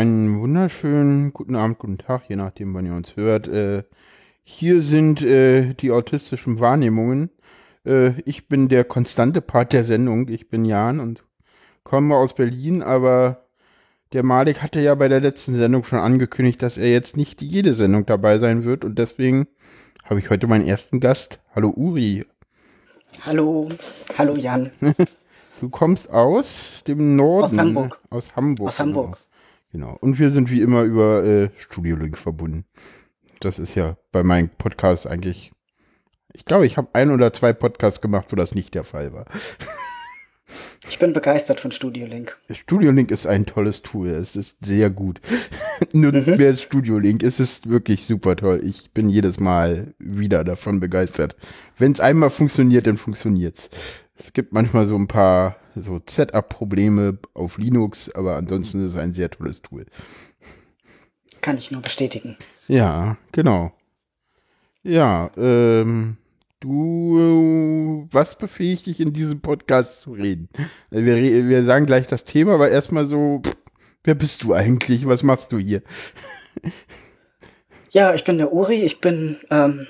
Einen wunderschönen guten Abend, guten Tag, je nachdem, wann ihr uns hört. Äh, hier sind äh, die autistischen Wahrnehmungen. Äh, ich bin der konstante Part der Sendung. Ich bin Jan und komme aus Berlin, aber der Malik hatte ja bei der letzten Sendung schon angekündigt, dass er jetzt nicht jede Sendung dabei sein wird und deswegen habe ich heute meinen ersten Gast. Hallo Uri. Hallo, hallo Jan. Du kommst aus dem Norden. Aus Hamburg. Aus Hamburg. Aus Hamburg. Genau. Und wir sind wie immer über äh, Studio Link verbunden. Das ist ja bei meinen Podcasts eigentlich. Ich glaube, ich habe ein oder zwei Podcasts gemacht, wo das nicht der Fall war. Ich bin begeistert von Studio Link. Studio Link ist ein tolles Tool. Es ist sehr gut. Nur mhm. mehr Studio Link. Es ist wirklich super toll. Ich bin jedes Mal wieder davon begeistert. Wenn es einmal funktioniert, dann funktioniert's. Es gibt manchmal so ein paar so Setup-Probleme auf Linux, aber ansonsten ist es ein sehr tolles Tool. Kann ich nur bestätigen. Ja, genau. Ja, ähm, du, was befähigt dich in diesem Podcast zu reden? Wir, wir sagen gleich das Thema, aber erstmal so, wer bist du eigentlich? Was machst du hier? Ja, ich bin der Uri, ich bin ähm,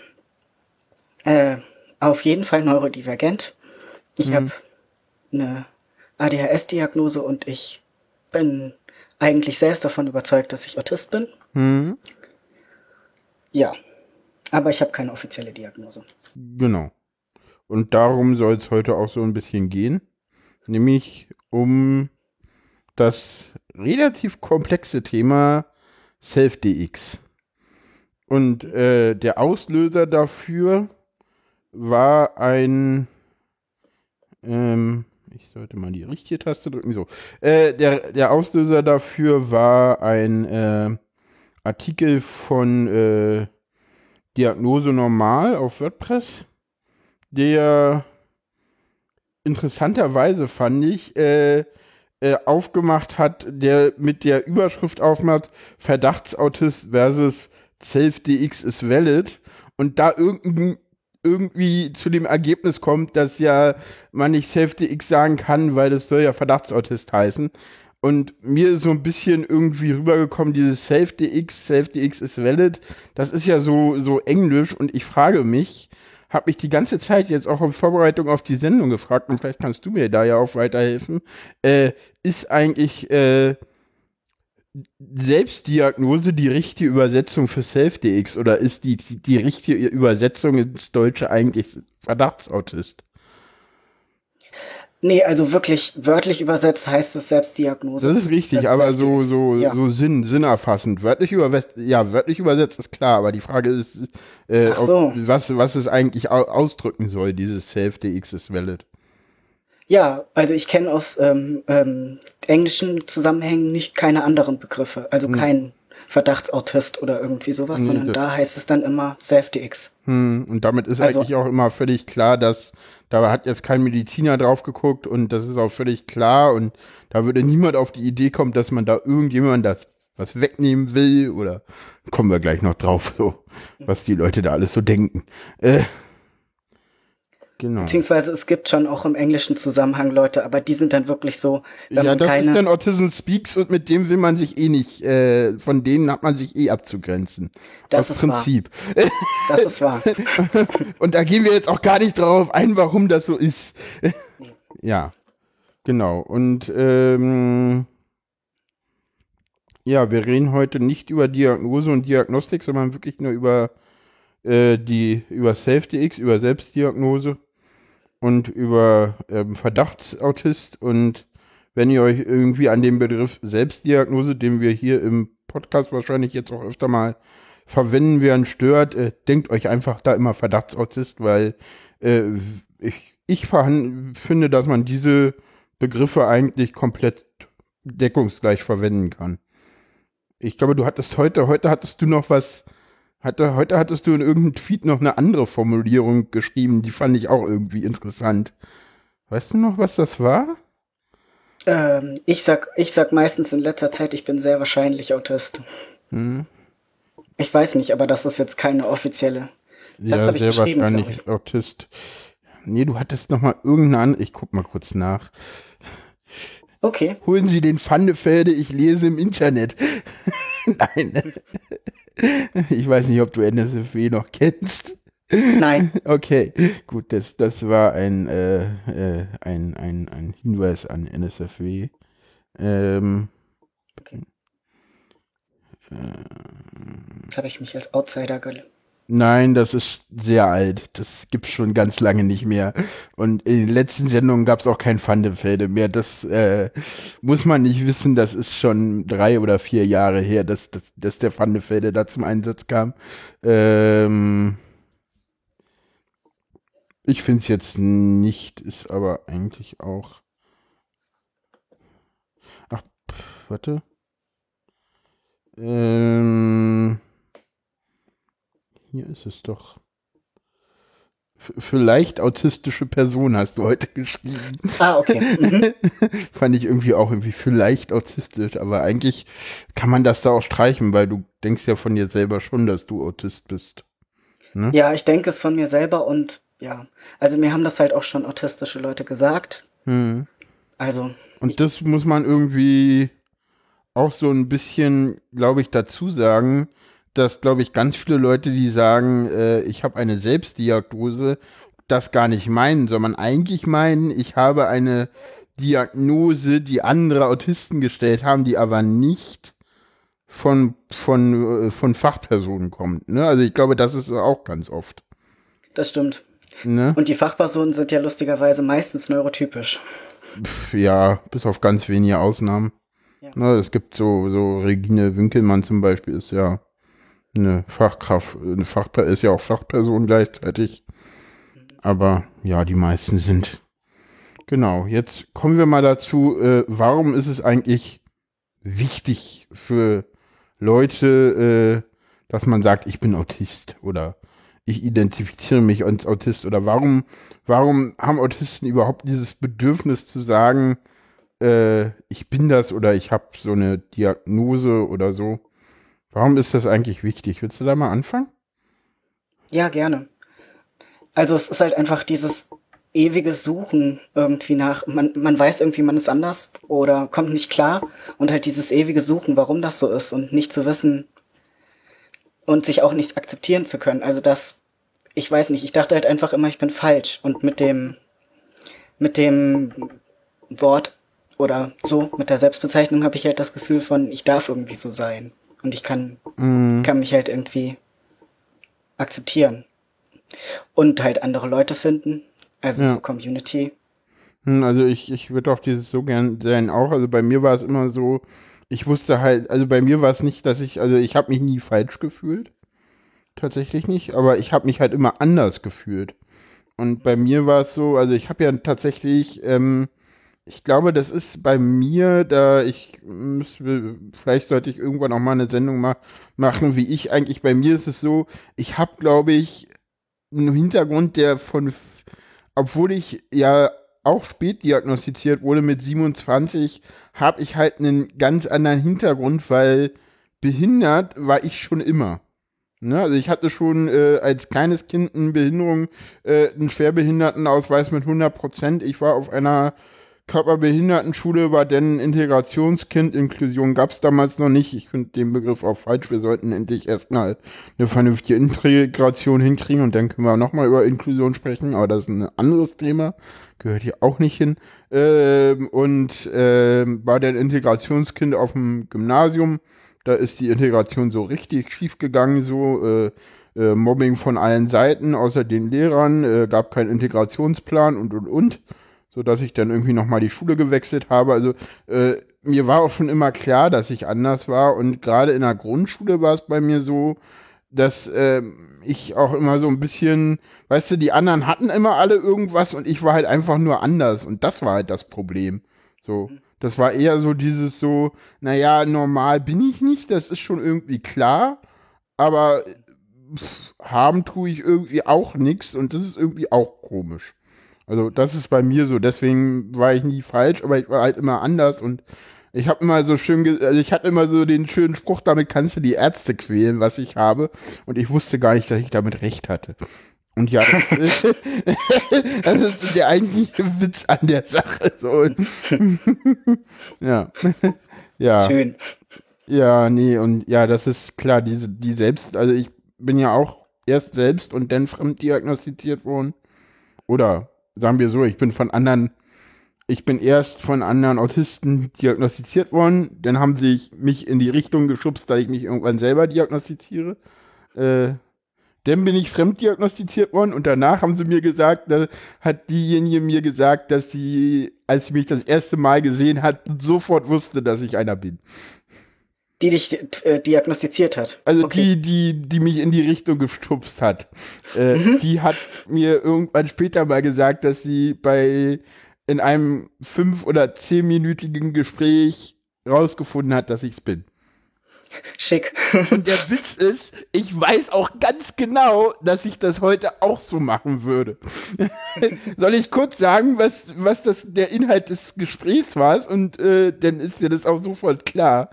äh, auf jeden Fall neurodivergent. Ich mhm. habe eine ADHS-Diagnose und ich bin eigentlich selbst davon überzeugt, dass ich Autist bin. Mhm. Ja, aber ich habe keine offizielle Diagnose. Genau. Und darum soll es heute auch so ein bisschen gehen, nämlich um das relativ komplexe Thema Self-DX. Und äh, der Auslöser dafür war ein ähm, ich sollte mal die richtige Taste drücken. So. Äh, der, der Auslöser dafür war ein äh, Artikel von äh, Diagnose Normal auf WordPress, der interessanterweise fand ich, äh, äh, aufgemacht hat, der mit der Überschrift aufmacht, Verdachtsautist versus Self-DX is valid und da irgendein irgendwie zu dem Ergebnis kommt, dass ja man nicht Safety X sagen kann, weil das soll ja Verdachtsautist heißen. Und mir ist so ein bisschen irgendwie rübergekommen, dieses Safety X, Safety X is valid, das ist ja so, so englisch und ich frage mich, habe mich die ganze Zeit jetzt auch in Vorbereitung auf die Sendung gefragt und vielleicht kannst du mir da ja auch weiterhelfen, äh, ist eigentlich äh, Selbstdiagnose die richtige Übersetzung für Self-DX oder ist die, die, die richtige Übersetzung ins Deutsche eigentlich Verdachtsautist? Nee, also wirklich wörtlich übersetzt heißt es Selbstdiagnose. Das ist richtig, aber so, so, ja. so Sinn, sinnerfassend. Wörtlich übersetzt, ja, wörtlich übersetzt ist klar, aber die Frage ist, äh, so. ob, was, was es eigentlich ausdrücken soll, dieses Self-DX ist valid. Ja, also ich kenne aus ähm, ähm, englischen Zusammenhängen nicht keine anderen Begriffe. Also hm. kein Verdachtsautist oder irgendwie sowas, nee, sondern da heißt es dann immer SafeDX. Hm, und damit ist also, eigentlich auch immer völlig klar, dass da hat jetzt kein Mediziner drauf geguckt und das ist auch völlig klar und da würde niemand auf die Idee kommen, dass man da irgendjemand das was wegnehmen will oder kommen wir gleich noch drauf, so was die Leute da alles so denken. Äh, Genau. Beziehungsweise es gibt schon auch im englischen Zusammenhang Leute, aber die sind dann wirklich so. Ja, das keine ist dann Autism Speaks und mit dem will man sich eh nicht, äh, von denen hat man sich eh abzugrenzen. Das Aus ist Prinzip. Wahr. Das ist wahr. und da gehen wir jetzt auch gar nicht drauf ein, warum das so ist. ja, genau. Und ähm, ja, wir reden heute nicht über Diagnose und Diagnostik, sondern wirklich nur über äh, die über SafeDX, über Selbstdiagnose und über ähm, Verdachtsautist. Und wenn ihr euch irgendwie an den Begriff Selbstdiagnose, den wir hier im Podcast wahrscheinlich jetzt auch öfter mal verwenden werden, stört, äh, denkt euch einfach da immer Verdachtsautist, weil äh, ich, ich finde, dass man diese Begriffe eigentlich komplett deckungsgleich verwenden kann. Ich glaube, du hattest heute, heute hattest du noch was hatte, heute hattest du in irgendeinem Tweet noch eine andere Formulierung geschrieben, die fand ich auch irgendwie interessant. Weißt du noch, was das war? Ähm, ich sag, ich sag meistens in letzter Zeit, ich bin sehr wahrscheinlich Autist. Hm. Ich weiß nicht, aber das ist jetzt keine offizielle. Das ja, sehr wahrscheinlich Autist. Nee, du hattest noch mal irgendeine andere, ich guck mal kurz nach. Okay. Holen Sie den Pfannefelde, ich lese im Internet. Nein. Ich weiß nicht, ob du NSFW noch kennst. Nein. Okay, gut, das, das war ein, äh, äh, ein, ein, ein Hinweis an NSFW. Ähm, Okay. Jetzt habe ich mich als Outsider gel Nein, das ist sehr alt. Das gibt's schon ganz lange nicht mehr. Und in den letzten Sendungen gab's auch kein Pfandefelde mehr. Das äh, muss man nicht wissen. Das ist schon drei oder vier Jahre her, dass, dass, dass der Pfandefelde da zum Einsatz kam. Ähm, ich finde es jetzt nicht, ist aber eigentlich auch. Ach, pff, warte. Ähm, hier ist es doch. F vielleicht autistische Person hast du heute geschrieben. Ah, okay. Mhm. Fand ich irgendwie auch irgendwie vielleicht autistisch, aber eigentlich kann man das da auch streichen, weil du denkst ja von dir selber schon, dass du Autist bist. Ne? Ja, ich denke es von mir selber und ja, also mir haben das halt auch schon autistische Leute gesagt. Hm. Also, Und das muss man irgendwie auch so ein bisschen, glaube ich, dazu sagen, dass, glaube ich, ganz viele Leute, die sagen, äh, ich habe eine Selbstdiagnose, das gar nicht meinen, sondern eigentlich meinen, ich habe eine Diagnose, die andere Autisten gestellt haben, die aber nicht von, von, äh, von Fachpersonen kommt. Ne? Also ich glaube, das ist auch ganz oft. das stimmt. Ne? Und die Fachpersonen sind ja lustigerweise meistens neurotypisch. Pff, ja, bis auf ganz wenige Ausnahmen. Ja. Ne, es gibt so, so Regine Winkelmann zum Beispiel ist ja eine Fachkraft, eine Fach, ist ja auch Fachperson gleichzeitig. Aber ja, die meisten sind. Genau, jetzt kommen wir mal dazu, äh, warum ist es eigentlich wichtig für Leute, äh, dass man sagt, ich bin Autist oder ich identifiziere mich als Autist oder warum, warum haben Autisten überhaupt dieses Bedürfnis zu sagen, äh, ich bin das oder ich habe so eine Diagnose oder so? Warum ist das eigentlich wichtig? Willst du da mal anfangen? Ja, gerne. Also es ist halt einfach dieses ewige Suchen irgendwie nach, man, man weiß irgendwie, man ist anders oder kommt nicht klar und halt dieses ewige Suchen, warum das so ist und nicht zu wissen und sich auch nicht akzeptieren zu können. Also das, ich weiß nicht, ich dachte halt einfach immer, ich bin falsch und mit dem, mit dem Wort oder so, mit der Selbstbezeichnung habe ich halt das Gefühl von, ich darf irgendwie so sein und ich kann Mhm. kann mich halt irgendwie akzeptieren. Und halt andere Leute finden, also Ja. so Community. Hm, Also ich, ich würde auch dieses so gern sein auch. Also bei mir war es immer so, ich wusste halt, also bei mir war es nicht, dass ich, also ich habe mich nie falsch gefühlt. Tatsächlich nicht, aber ich habe mich halt immer anders gefühlt. Und bei mir war es so, also ich habe ja tatsächlich, ähm, ich glaube, das ist bei mir, da ich müsste, vielleicht sollte ich irgendwann auch mal eine Sendung ma machen, wie ich eigentlich, bei mir ist es so, ich habe, glaube ich, einen Hintergrund, der von, obwohl ich ja auch spät diagnostiziert wurde mit 27, habe ich halt einen ganz anderen Hintergrund, weil behindert war ich schon immer. Ne? Also ich hatte schon äh, als kleines Kind eine Behinderung, äh, einen Schwerbehindertenausweis mit 100 Prozent. Ich war auf einer Körperbehindertenschule, war denn Integrationskind. Inklusion gab es damals noch nicht. Ich finde den Begriff auch falsch. Wir sollten endlich erstmal eine vernünftige Integration hinkriegen und dann können wir nochmal über Inklusion sprechen. Aber das ist ein anderes Thema. Gehört hier auch nicht hin. Ähm, und ähm, war dann Integrationskind auf dem Gymnasium. Da ist die Integration so richtig schief gegangen, so äh, äh, Mobbing von allen Seiten, außer den Lehrern, äh, gab keinen Integrationsplan und und und, so dass ich dann irgendwie nochmal die Schule gewechselt habe. Also äh, mir war auch schon immer klar, dass ich anders war und gerade in der Grundschule war es bei mir so, dass äh, ich auch immer so ein bisschen, weißt du, die anderen hatten immer alle irgendwas und ich war halt einfach nur anders und das war halt das Problem. So, das war eher so dieses so, naja, normal bin ich nicht, das ist schon irgendwie klar, aber pff, haben tue ich irgendwie auch nichts und das ist irgendwie auch komisch. Also das ist bei mir so, deswegen war ich nie falsch, aber ich war halt immer anders und ich habe immer so schön, also ich hatte immer so den schönen Spruch, damit kannst du die Ärzte quälen, was ich habe und ich wusste gar nicht, dass ich damit recht hatte. Und ja, das ist, das ist der eigentliche Witz an der Sache. So. ja. ja. Schön. Ja, nee, und ja, das ist klar, diese, die selbst, also ich bin ja auch erst selbst und dann fremd diagnostiziert worden. Oder sagen wir so, ich bin von anderen, ich bin erst von anderen Autisten diagnostiziert worden, dann haben sie mich in die Richtung geschubst, dass ich mich irgendwann selber diagnostiziere. Äh, dann bin ich fremddiagnostiziert worden und danach haben sie mir gesagt, da hat diejenige mir gesagt, dass sie, als sie mich das erste Mal gesehen hat, sofort wusste, dass ich einer bin. Die dich äh, diagnostiziert hat. Also okay. die, die, die mich in die Richtung gestupst hat. Äh, mhm. Die hat mir irgendwann später mal gesagt, dass sie bei in einem fünf- oder zehnminütigen Gespräch rausgefunden hat, dass ich's bin. Schick. Und der Witz ist, ich weiß auch ganz genau, dass ich das heute auch so machen würde. Soll ich kurz sagen, was, was das der Inhalt des Gesprächs war? Und äh, dann ist dir das auch sofort klar.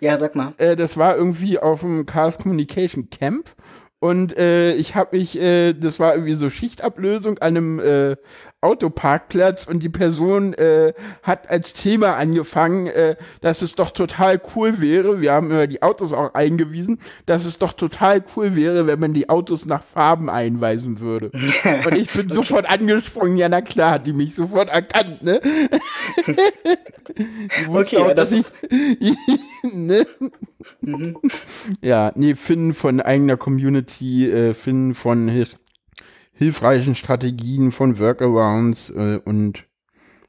Ja, sag mal. Äh, das war irgendwie auf dem Chaos Communication Camp. Und äh, ich habe mich, äh, das war irgendwie so Schichtablösung an einem äh, Autoparkplatz und die Person äh, hat als Thema angefangen, äh, dass es doch total cool wäre, wir haben über die Autos auch eingewiesen, dass es doch total cool wäre, wenn man die Autos nach Farben einweisen würde. und ich bin okay. sofort angesprungen, ja na klar, hat die mich sofort erkannt, ne? okay, auch, ja, dass ich, ne? Mhm. Ja, nee, Finn von eigener Community, äh, Finn von hilfreichen Strategien von Workarounds äh, und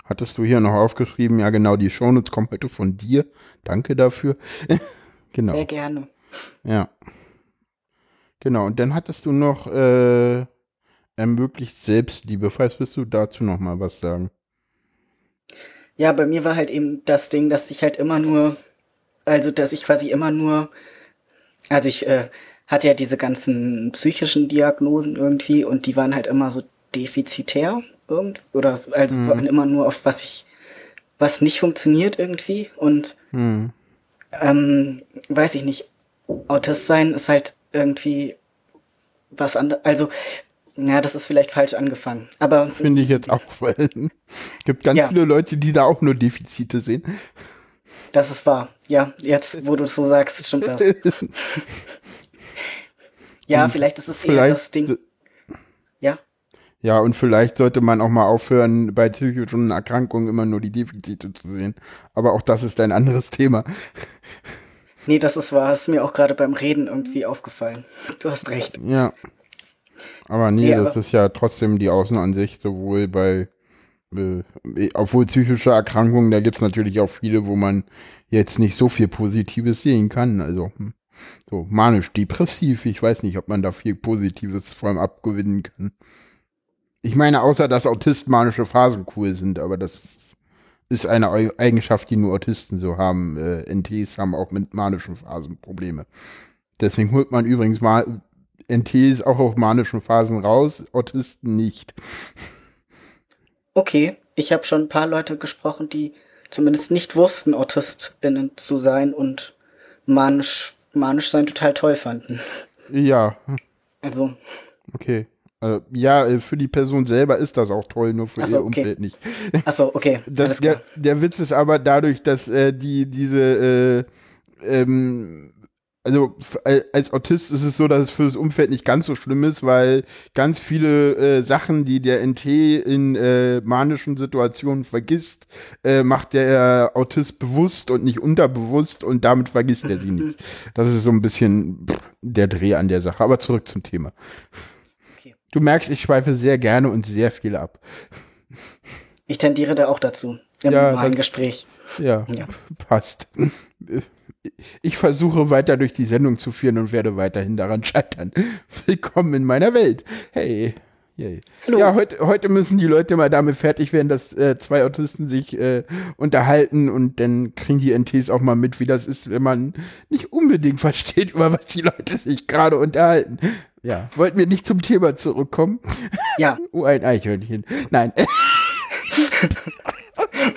hattest du hier noch aufgeschrieben, ja genau, die Shownotes kommen heute von dir. Danke dafür. genau. Sehr gerne. Ja. Genau, und dann hattest du noch äh, ermöglicht Selbstliebe. Falls willst du dazu noch mal was sagen? Ja, bei mir war halt eben das Ding, dass ich halt immer nur, also dass ich quasi immer nur, also ich äh, hat ja diese ganzen psychischen Diagnosen irgendwie und die waren halt immer so defizitär irgend oder also mhm. waren immer nur auf was ich was nicht funktioniert irgendwie und mhm. ähm, weiß ich nicht Autist sein ist halt irgendwie was anderes also ja, das ist vielleicht falsch angefangen. Aber finde ich jetzt auch. Es gibt ganz ja. viele Leute, die da auch nur Defizite sehen. Das ist wahr. Ja, jetzt, wo du es so sagst, stimmt das. Ja, und vielleicht ist es eher das Ding. Ja. Ja, und vielleicht sollte man auch mal aufhören, bei psychischen Erkrankungen immer nur die Defizite zu sehen. Aber auch das ist ein anderes Thema. Nee, das ist wahr. Das ist mir auch gerade beim Reden irgendwie aufgefallen. Du hast recht. Ja. Aber nee, nee das aber ist ja trotzdem die Außenansicht, sowohl bei, äh, obwohl psychische Erkrankungen, da gibt es natürlich auch viele, wo man jetzt nicht so viel Positives sehen kann. Also. Hm. So manisch-depressiv. Ich weiß nicht, ob man da viel Positives vor allem abgewinnen kann. Ich meine, außer dass Autisten manische Phasen cool sind, aber das ist eine Eigenschaft, die nur Autisten so haben. Äh, NTs haben auch mit manischen Phasen Probleme. Deswegen holt man übrigens mal NTs auch auf manischen Phasen raus, Autisten nicht. Okay, ich habe schon ein paar Leute gesprochen, die zumindest nicht wussten, AutistInnen zu sein und manisch manisch sein total toll fanden. Ja. Also. Okay. Also, ja, äh, für die Person selber ist das auch toll, nur für so, ihr okay. Umfeld nicht. Achso, okay. Das, der, der Witz ist aber dadurch, dass äh, die diese äh, ähm, also als Autist ist es so, dass es für das Umfeld nicht ganz so schlimm ist, weil ganz viele äh, Sachen, die der NT in äh, manischen Situationen vergisst, äh, macht der Autist bewusst und nicht unterbewusst und damit vergisst er sie nicht. Das ist so ein bisschen der Dreh an der Sache. Aber zurück zum Thema. Okay. Du merkst, ich schweife sehr gerne und sehr viel ab. Ich tendiere da auch dazu im ja, normalen Gespräch. Ja, ja, passt ich versuche weiter durch die Sendung zu führen und werde weiterhin daran scheitern. Willkommen in meiner Welt. Hey. Yay. Ja, heute, heute müssen die Leute mal damit fertig werden, dass äh, zwei Autisten sich äh, unterhalten und dann kriegen die NTs auch mal mit, wie das ist, wenn man nicht unbedingt versteht, über was die Leute sich gerade unterhalten. Ja, wollten wir nicht zum Thema zurückkommen? Ja. oh, ein Eichhörnchen. Nein.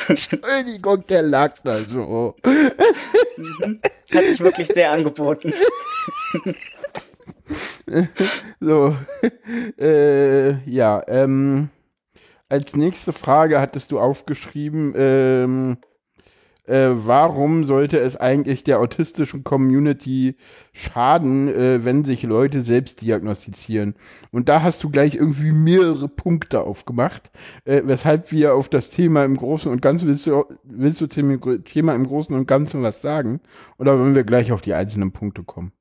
Entschuldigung, der lag da so. Mhm. Hat sich wirklich sehr angeboten. so. äh, ja, ähm, als nächste Frage hattest du aufgeschrieben, ähm, äh, warum sollte es eigentlich der autistischen Community schaden, äh, wenn sich Leute selbst diagnostizieren? Und da hast du gleich irgendwie mehrere Punkte aufgemacht, äh, weshalb wir auf das Thema im Großen und Ganzen, willst du, willst du zum Thema im Großen und Ganzen was sagen? Oder wollen wir gleich auf die einzelnen Punkte kommen?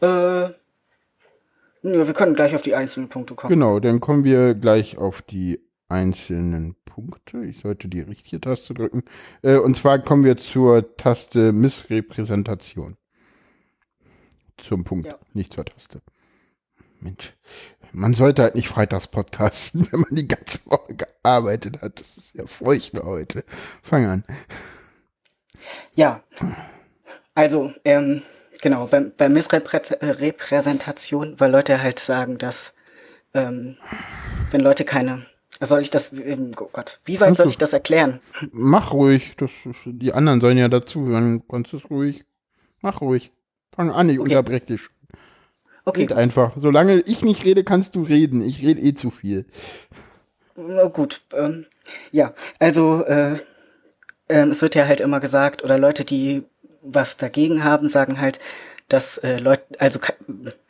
Äh, wir können gleich auf die einzelnen Punkte kommen. Genau, dann kommen wir gleich auf die einzelnen Punkte. Ich sollte die richtige Taste drücken. Äh, und zwar kommen wir zur Taste Missrepräsentation. Zum Punkt, ja. nicht zur Taste. Mensch, man sollte halt nicht freitags podcasten, wenn man die ganze Woche gearbeitet hat. Das ist ja furchtbar heute. Fang an. Ja, also, ähm, genau, bei, bei Missrepräsentation, weil Leute halt sagen, dass ähm, wenn Leute keine soll ich das, ähm, oh Gott, wie weit soll ich das erklären? Mach ruhig, das, die anderen sollen ja dazu hören. Kannst du es ruhig? Mach ruhig. Fang an, ich okay. unterbreche dich. Okay. Red einfach. Solange ich nicht rede, kannst du reden. Ich rede eh zu viel. Na gut. Ähm, ja, also äh, äh, es wird ja halt immer gesagt, oder Leute, die was dagegen haben, sagen halt, dass äh, Leute, also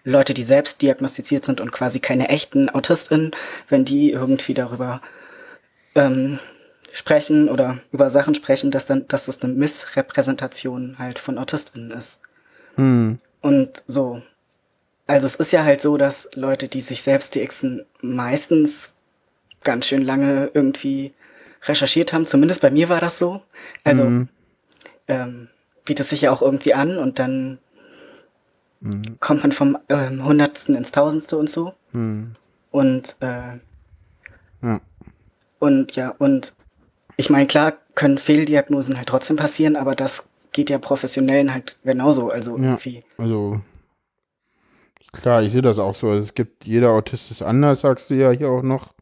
Leute, die selbst diagnostiziert sind und quasi keine echten AutistInnen, wenn die irgendwie darüber ähm, sprechen oder über Sachen sprechen, dass dann, dass das eine Missrepräsentation halt von AutistInnen ist. Mhm. Und so. Also es ist ja halt so, dass Leute, die sich selbst DXen, meistens ganz schön lange irgendwie recherchiert haben. Zumindest bei mir war das so. Also mhm. ähm, bietet sich ja auch irgendwie an und dann mhm. kommt man vom ähm, Hundertsten ins Tausendste und so. Mhm. Und äh, ja. und ja, und ich meine, klar können Fehldiagnosen halt trotzdem passieren, aber das geht ja Professionellen halt genauso. Also ja, irgendwie. Also klar, ich sehe das auch so. Es gibt jeder Autist ist anders, sagst du ja hier auch noch.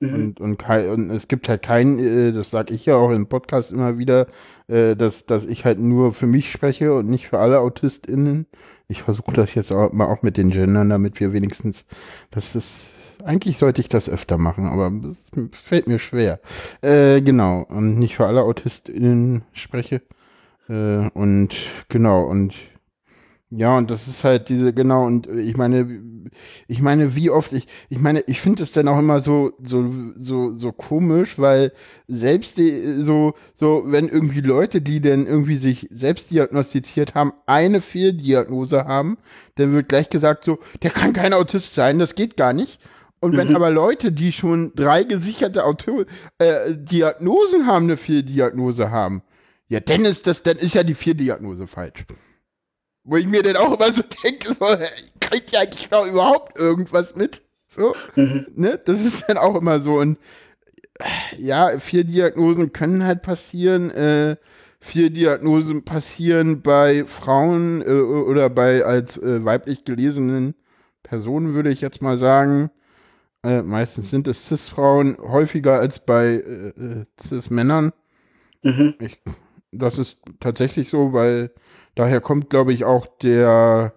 Mhm. Und, und, und, es gibt halt keinen, äh, das sage ich ja auch im Podcast immer wieder, äh, dass, dass ich halt nur für mich spreche und nicht für alle AutistInnen. Ich versuche das jetzt auch mal auch mit den Gendern, damit wir wenigstens, das ist, eigentlich sollte ich das öfter machen, aber es fällt mir schwer. Äh, genau, und nicht für alle AutistInnen spreche. Äh, und genau, und ja, und das ist halt diese, genau, und ich meine, ich meine, wie oft, ich, ich meine, ich finde es dann auch immer so, so, so, so komisch, weil selbst die, so, so, wenn irgendwie Leute, die denn irgendwie sich selbst diagnostiziert haben, eine Fehldiagnose haben, dann wird gleich gesagt so, der kann kein Autist sein, das geht gar nicht. Und wenn mhm. aber Leute, die schon drei gesicherte Auto äh, Diagnosen haben, eine Fehldiagnose haben, ja, dann ist das, dann ist ja die Fehldiagnose falsch. Wo ich mir dann auch immer so denke, so, kriegt ja eigentlich noch überhaupt irgendwas mit? So, mhm. ne? Das ist dann auch immer so. Und ja, vier Diagnosen können halt passieren. Äh, vier Diagnosen passieren bei Frauen äh, oder bei als äh, weiblich gelesenen Personen, würde ich jetzt mal sagen. Äh, meistens sind es Cis-Frauen häufiger als bei äh, äh, Cis-Männern. Mhm. das ist tatsächlich so, weil daher kommt, glaube ich, auch der,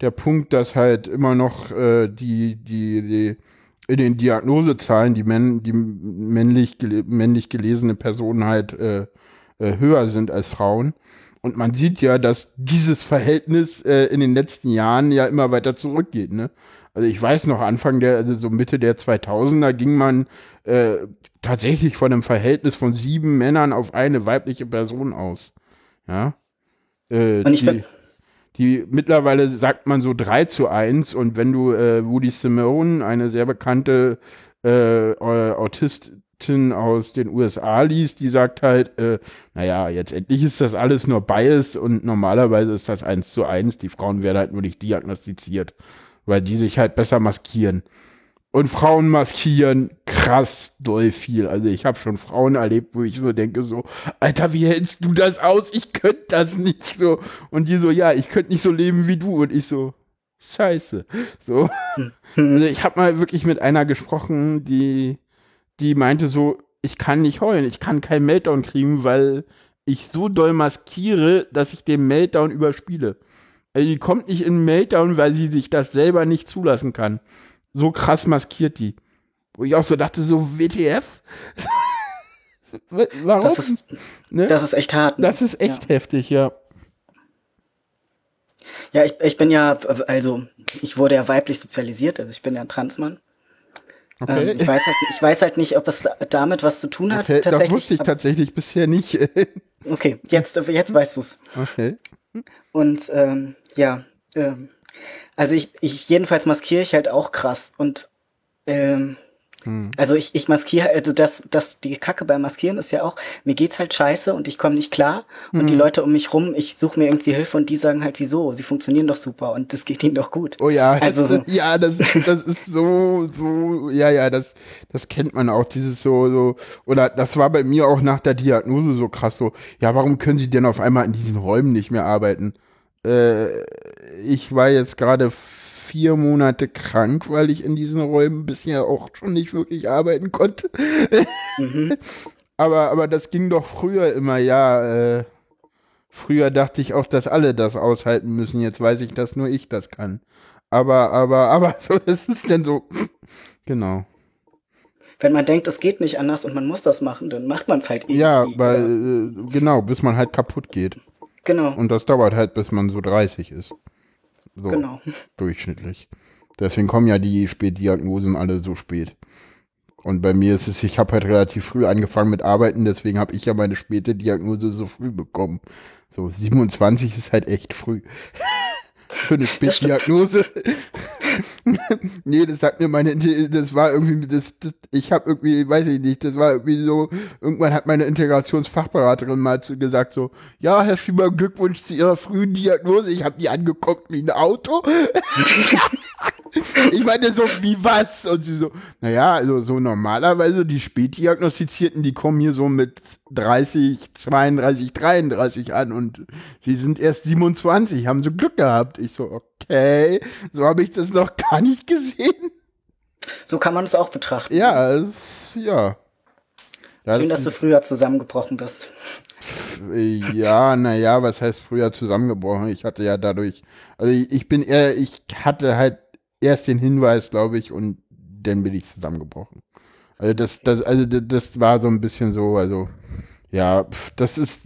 der Punkt, dass halt immer noch äh, die, die, die in den Diagnosezahlen die, Männ, die männlich, männlich gelesene Personen halt äh, äh, höher sind als Frauen. Und man sieht ja, dass dieses Verhältnis äh, in den letzten Jahren ja immer weiter zurückgeht. Ne? Also ich weiß noch, Anfang der, also so Mitte der 2000er ging man äh, tatsächlich von einem Verhältnis von sieben Männern auf eine weibliche Person aus. Ja. Äh, und ich die, die mittlerweile sagt man so 3 zu 1 und wenn du äh, Woody Simone, eine sehr bekannte äh, Autistin aus den USA liest, die sagt halt, äh, naja, jetzt endlich ist das alles nur Bias und normalerweise ist das 1 zu 1, die Frauen werden halt nur nicht diagnostiziert, weil die sich halt besser maskieren. Und Frauen maskieren krass doll viel. Also ich habe schon Frauen erlebt, wo ich so denke, so, Alter, wie hältst du das aus? Ich könnte das nicht so. Und die so, ja, ich könnte nicht so leben wie du. Und ich so, scheiße. So. Hm. Also ich habe mal wirklich mit einer gesprochen, die, die meinte so, ich kann nicht heulen, ich kann keinen Meltdown kriegen, weil ich so doll maskiere, dass ich den Meltdown überspiele. Also die kommt nicht in Meltdown, weil sie sich das selber nicht zulassen kann. So krass maskiert die. Wo ich auch so dachte, so WTF? Warum? Das ist, ne? das ist echt hart. Ne? Das ist echt ja. heftig, ja. Ja, ich, ich bin ja, also ich wurde ja weiblich sozialisiert, also ich bin ja ein Transmann. Okay. Ähm, ich, weiß halt, ich weiß halt nicht, ob es damit was zu tun hat. Okay, das wusste ich tatsächlich bisher nicht. okay, jetzt, jetzt weißt du's. Okay. Und ähm, ja, ähm, also ich, ich jedenfalls maskiere ich halt auch krass und ähm, hm. Also ich, ich maskiere, also das, das, die Kacke beim Maskieren ist ja auch, mir geht's halt scheiße und ich komme nicht klar. Und hm. die Leute um mich rum, ich suche mir irgendwie Hilfe und die sagen halt, wieso? Sie funktionieren doch super und das geht ihnen doch gut. Oh ja, also so. ja, das, das ist so, so, ja, ja, das, das kennt man auch, dieses so, so, oder das war bei mir auch nach der Diagnose so krass so, ja, warum können sie denn auf einmal in diesen Räumen nicht mehr arbeiten? Äh, ich war jetzt gerade vier Monate krank, weil ich in diesen Räumen bisher auch schon nicht wirklich arbeiten konnte. Mhm. aber, aber das ging doch früher immer, ja. Äh, früher dachte ich auch, dass alle das aushalten müssen. Jetzt weiß ich, dass nur ich das kann. Aber, aber, aber, so, das ist denn so. genau. Wenn man denkt, es geht nicht anders und man muss das machen, dann macht man es halt irgendwie. Ja, weil, äh, genau, bis man halt kaputt geht. Genau. Und das dauert halt, bis man so 30 ist. So genau. durchschnittlich. Deswegen kommen ja die Spätdiagnosen alle so spät. Und bei mir ist es, ich habe halt relativ früh angefangen mit Arbeiten, deswegen habe ich ja meine späte Diagnose so früh bekommen. So 27 ist halt echt früh. Für eine Spätdiagnose. nee, das sagt mir meine, das war irgendwie, das, das ich habe irgendwie, weiß ich nicht, das war irgendwie so, irgendwann hat meine Integrationsfachberaterin mal zu gesagt so, ja, Herr Schieber, Glückwunsch zu Ihrer frühen Diagnose. Ich habe die angeguckt wie ein Auto. ich meine so, wie was? Und sie so, naja, also so normalerweise die Spätdiagnostizierten, die kommen hier so mit 30, 32, 33 an und sie sind erst 27, haben so Glück gehabt. Ich so, okay, so habe ich das noch gar nicht gesehen. So kann man es auch betrachten. Ja, es, ja. Schön, dass du früher zusammengebrochen bist. Ja, naja, was heißt früher zusammengebrochen? Ich hatte ja dadurch, also ich bin eher, ich hatte halt erst den Hinweis, glaube ich, und dann bin ich zusammengebrochen. Also das, das, also das war so ein bisschen so, also ja, das ist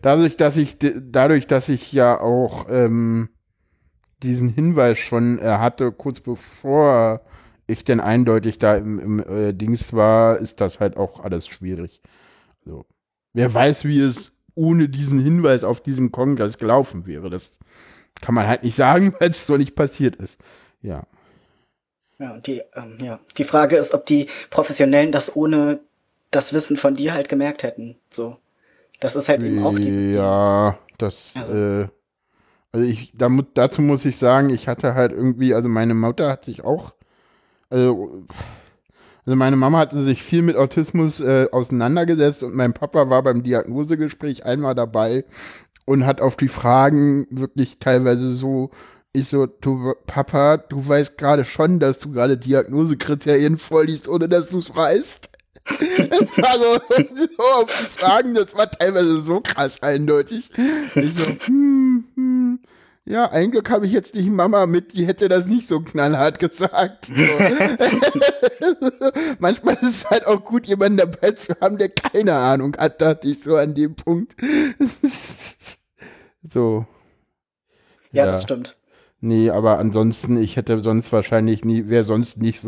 dadurch, dass ich dadurch, dass ich ja auch ähm, diesen Hinweis schon äh, hatte, kurz bevor ich denn eindeutig da im, im äh, Dings war, ist das halt auch alles schwierig. So. Wer weiß, wie es ohne diesen Hinweis auf diesen Kongress gelaufen wäre. Das kann man halt nicht sagen, weil es so nicht passiert ist. Ja. Ja, die, ähm, ja. Die Frage ist, ob die Professionellen das ohne das Wissen von dir halt gemerkt hätten. So. Das ist halt eben auch dieses Ja, das, also. äh, also ich, damit, dazu muss ich sagen, ich hatte halt irgendwie, also meine Mutter hat sich auch, also, also meine Mama hatte sich viel mit Autismus äh, auseinandergesetzt und mein Papa war beim Diagnosegespräch einmal dabei und hat auf die Fragen wirklich teilweise so ich so, du, Papa, du weißt gerade schon, dass du gerade Diagnosekriterien vorliest, ohne dass du es weißt. Das war so, die Fragen, das war teilweise so krass eindeutig. Ich so, hm, hm. Ja, ein Glück habe ich jetzt nicht Mama mit, die hätte das nicht so knallhart gesagt. So. Manchmal ist es halt auch gut, jemanden dabei zu haben, der keine Ahnung hat, dachte ich so an dem Punkt. so. Ja, ja, das stimmt. Nee, aber ansonsten, ich hätte sonst wahrscheinlich nie, wäre sonst nicht,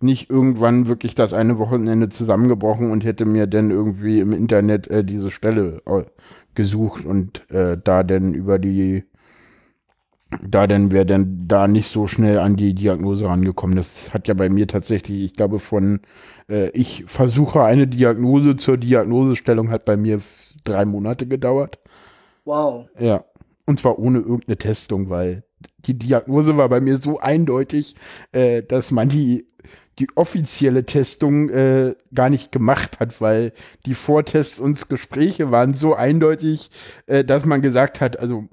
nicht irgendwann wirklich das eine Wochenende zusammengebrochen und hätte mir dann irgendwie im Internet äh, diese Stelle äh, gesucht und äh, da dann über die, da dann wäre dann da nicht so schnell an die Diagnose rangekommen. Das hat ja bei mir tatsächlich, ich glaube, von äh, ich versuche eine Diagnose zur Diagnosestellung hat bei mir drei Monate gedauert. Wow. Ja. Und zwar ohne irgendeine Testung, weil die Diagnose war bei mir so eindeutig, äh, dass man die, die offizielle Testung äh, gar nicht gemacht hat, weil die Vortests und Gespräche waren so eindeutig, äh, dass man gesagt hat, also